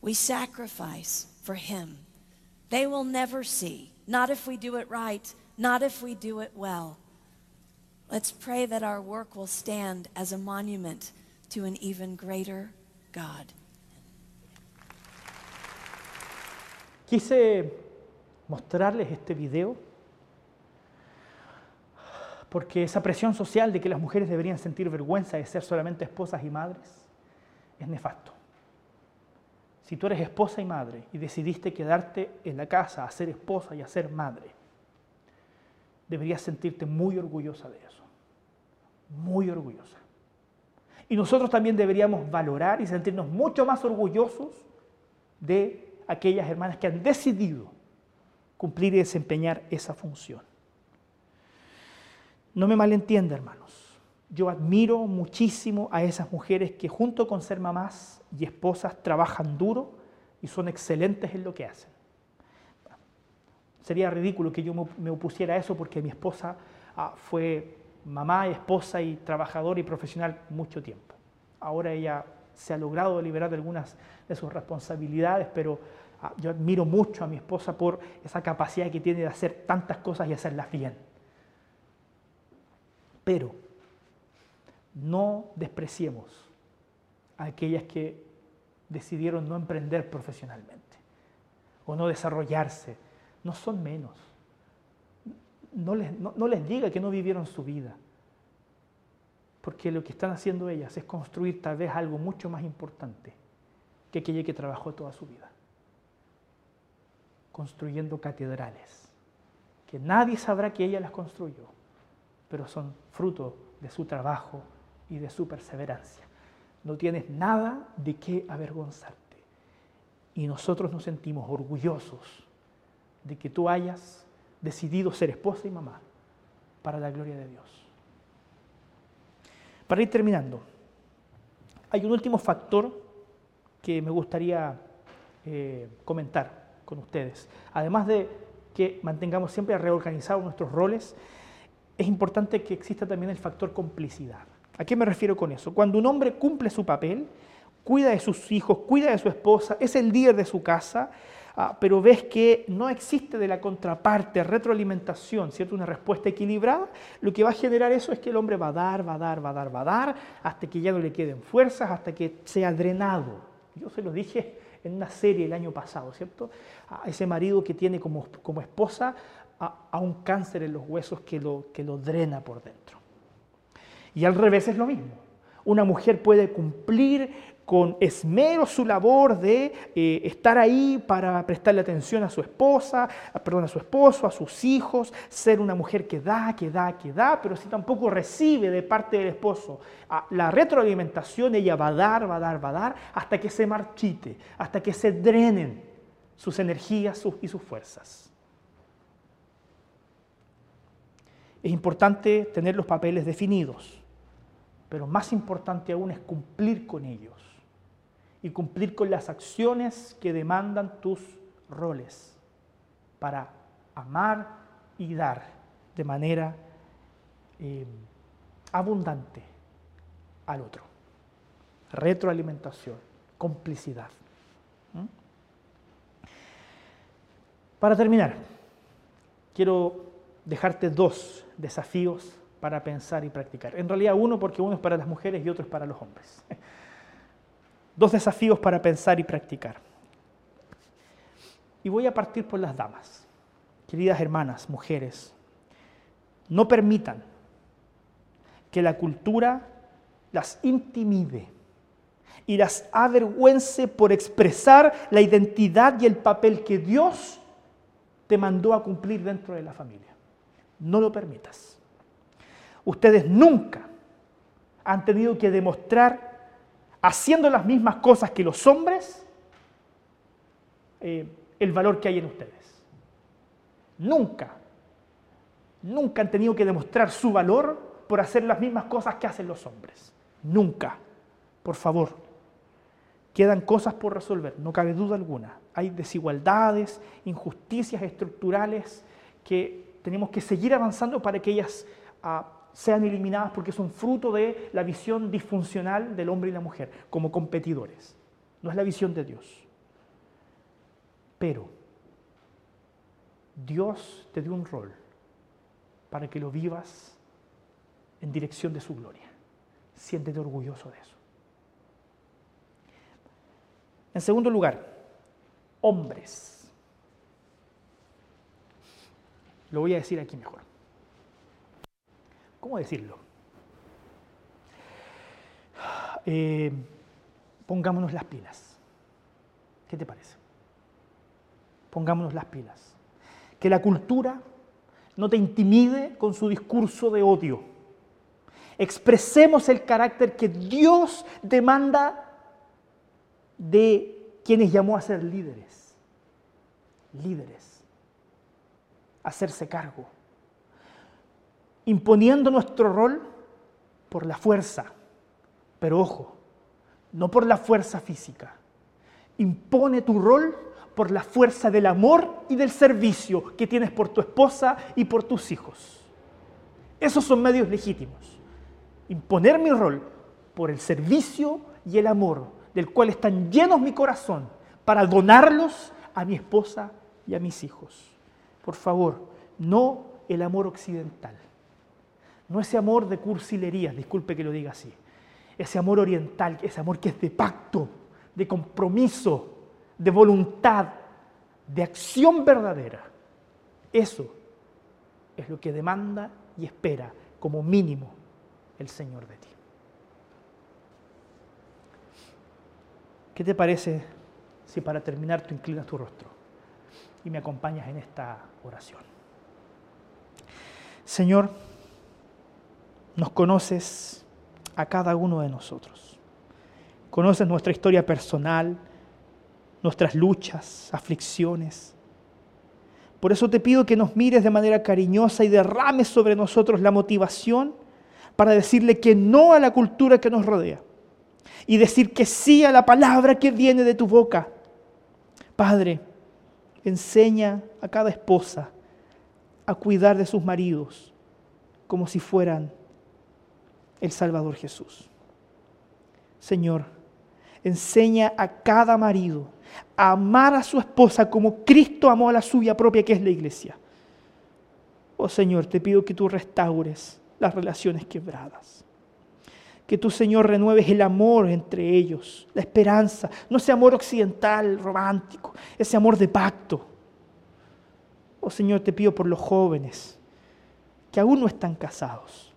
We sacrifice for him. They will never see, not if we do it right, not if we do it well. Let's pray that our work will stand as a monument to an even greater God. Quise mostrarles este video porque esa presión social de que las mujeres deberían sentir vergüenza de ser solamente esposas y madres es nefasto. Si tú eres esposa y madre y decidiste quedarte en la casa a ser esposa y a ser madre, deberías sentirte muy orgullosa de eso. Muy orgullosa. Y nosotros también deberíamos valorar y sentirnos mucho más orgullosos de aquellas hermanas que han decidido cumplir y desempeñar esa función. No me malentienda, hermanos. Yo admiro muchísimo a esas mujeres que junto con ser mamás y esposas trabajan duro y son excelentes en lo que hacen. Sería ridículo que yo me opusiera a eso porque mi esposa ah, fue mamá, esposa y trabajadora y profesional mucho tiempo. Ahora ella se ha logrado liberar de algunas de sus responsabilidades, pero ah, yo admiro mucho a mi esposa por esa capacidad que tiene de hacer tantas cosas y hacerlas bien. Pero no despreciemos a aquellas que decidieron no emprender profesionalmente o no desarrollarse. No son menos. No les, diga que no vivieron su vida porque lo que están haciendo ellas es construir tal vez algo mucho más importante que aquella que trabajó toda su vida. Construyendo catedrales, que nadie sabrá que ella las construyó, pero son fruto de su trabajo y de su perseverancia. No tienes nada de qué avergonzarte. Y nosotros nos sentimos orgullosos de que tú hayas decidido ser esposa y mamá para la gloria de Dios. Para ir terminando, hay un último factor que me gustaría eh, comentar con ustedes. Además de que mantengamos siempre reorganizados nuestros roles, es importante que exista también el factor complicidad. ¿A qué me refiero con eso? Cuando un hombre cumple su papel, cuida de sus hijos, cuida de su esposa, es el líder de su casa, Ah, pero ves que no existe de la contraparte retroalimentación, ¿cierto? Una respuesta equilibrada, lo que va a generar eso es que el hombre va a dar, va a dar, va a dar, va a dar, hasta que ya no le queden fuerzas, hasta que sea drenado. Yo se lo dije en una serie el año pasado, ¿cierto? A ese marido que tiene como, como esposa a, a, un cáncer en los huesos que lo, que lo drena por dentro. Y al revés es lo mismo. Una mujer puede cumplir con esmero su labor de eh, estar ahí para prestarle atención a su esposa, perdón, a su esposo, a sus hijos, ser una mujer que da, que da, que da, pero si tampoco recibe de parte del esposo la retroalimentación, ella va a dar, va a dar, va a dar, hasta que se marchite, hasta que se drenen sus energías y sus fuerzas. Es importante tener los papeles definidos, pero más importante aún es cumplir con ellos y cumplir con las acciones que demandan tus roles para amar y dar de manera eh, abundante al otro. Retroalimentación, complicidad. Para terminar, quiero dejarte dos desafíos para pensar y practicar. En realidad uno porque uno es para las mujeres y otro es para los hombres. Dos desafíos para pensar y practicar. Y voy a partir por las damas. Queridas hermanas, mujeres, no permitan que la cultura las intimide y las avergüence por expresar la identidad y el papel que Dios te mandó a cumplir dentro de la familia. No lo permitas. Ustedes nunca han tenido que demostrar haciendo las mismas cosas que los hombres, eh, el valor que hay en ustedes. Nunca, nunca han tenido que demostrar su valor por hacer las mismas cosas que hacen los hombres. Nunca. Por favor, quedan cosas por resolver, no cabe duda alguna. Hay desigualdades, injusticias estructurales que tenemos que seguir avanzando para que ellas ah, sean eliminadas porque son fruto de la visión disfuncional del hombre y la mujer como competidores. No es la visión de Dios. Pero Dios te dio un rol para que lo vivas en dirección de su gloria. Siéntete orgulloso de eso. En segundo lugar, hombres. Lo voy a decir aquí mejor. ¿Cómo decirlo? Eh, pongámonos las pilas. ¿Qué te parece? Pongámonos las pilas. Que la cultura no te intimide con su discurso de odio. Expresemos el carácter que Dios demanda de quienes llamó a ser líderes. Líderes. Hacerse cargo imponiendo nuestro rol por la fuerza. Pero ojo, no por la fuerza física. Impone tu rol por la fuerza del amor y del servicio que tienes por tu esposa y por tus hijos. Esos son medios legítimos. Imponer mi rol por el servicio y el amor del cual están llenos mi corazón para donarlos a mi esposa y a mis hijos. Por favor, no el amor occidental. No ese amor de cursilería, disculpe que lo diga así. Ese amor oriental, ese amor que es de pacto, de compromiso, de voluntad, de acción verdadera. Eso es lo que demanda y espera como mínimo el Señor de ti. ¿Qué te parece si para terminar tú inclinas tu rostro y me acompañas en esta oración? Señor, nos conoces a cada uno de nosotros. Conoces nuestra historia personal, nuestras luchas, aflicciones. Por eso te pido que nos mires de manera cariñosa y derrames sobre nosotros la motivación para decirle que no a la cultura que nos rodea y decir que sí a la palabra que viene de tu boca. Padre, enseña a cada esposa a cuidar de sus maridos como si fueran el Salvador Jesús. Señor, enseña a cada marido a amar a su esposa como Cristo amó a la suya propia, que es la iglesia. Oh Señor, te pido que tú restaures las relaciones quebradas. Que tú, Señor, renueves el amor entre ellos, la esperanza, no ese amor occidental, romántico, ese amor de pacto. Oh Señor, te pido por los jóvenes que aún no están casados,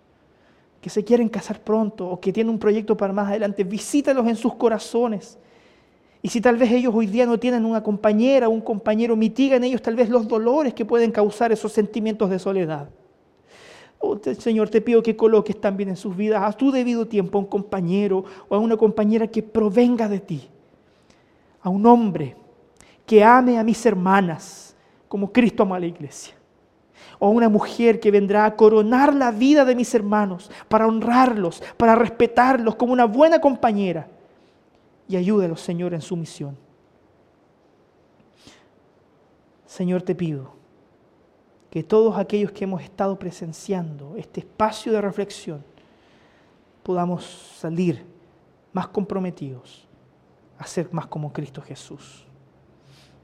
que se quieren casar pronto o que tienen un proyecto para más adelante, visítalos en sus corazones. Y si tal vez ellos hoy día no tienen una compañera o un compañero, mitigan ellos tal vez los dolores que pueden causar esos sentimientos de soledad. Oh, Señor, te pido que coloques también en sus vidas a tu debido tiempo a un compañero o a una compañera que provenga de ti. A un hombre que ame a mis hermanas como Cristo ama a la iglesia. O una mujer que vendrá a coronar la vida de mis hermanos para honrarlos, para respetarlos como una buena compañera. Y ayúdelos, Señor, en su misión. Señor, te pido que todos aquellos que hemos estado presenciando este espacio de reflexión podamos salir más comprometidos a ser más como Cristo Jesús.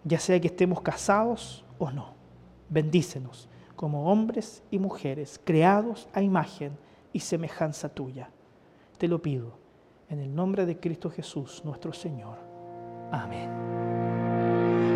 Ya sea que estemos casados o no. Bendícenos como hombres y mujeres creados a imagen y semejanza tuya. Te lo pido en el nombre de Cristo Jesús, nuestro Señor. Amén.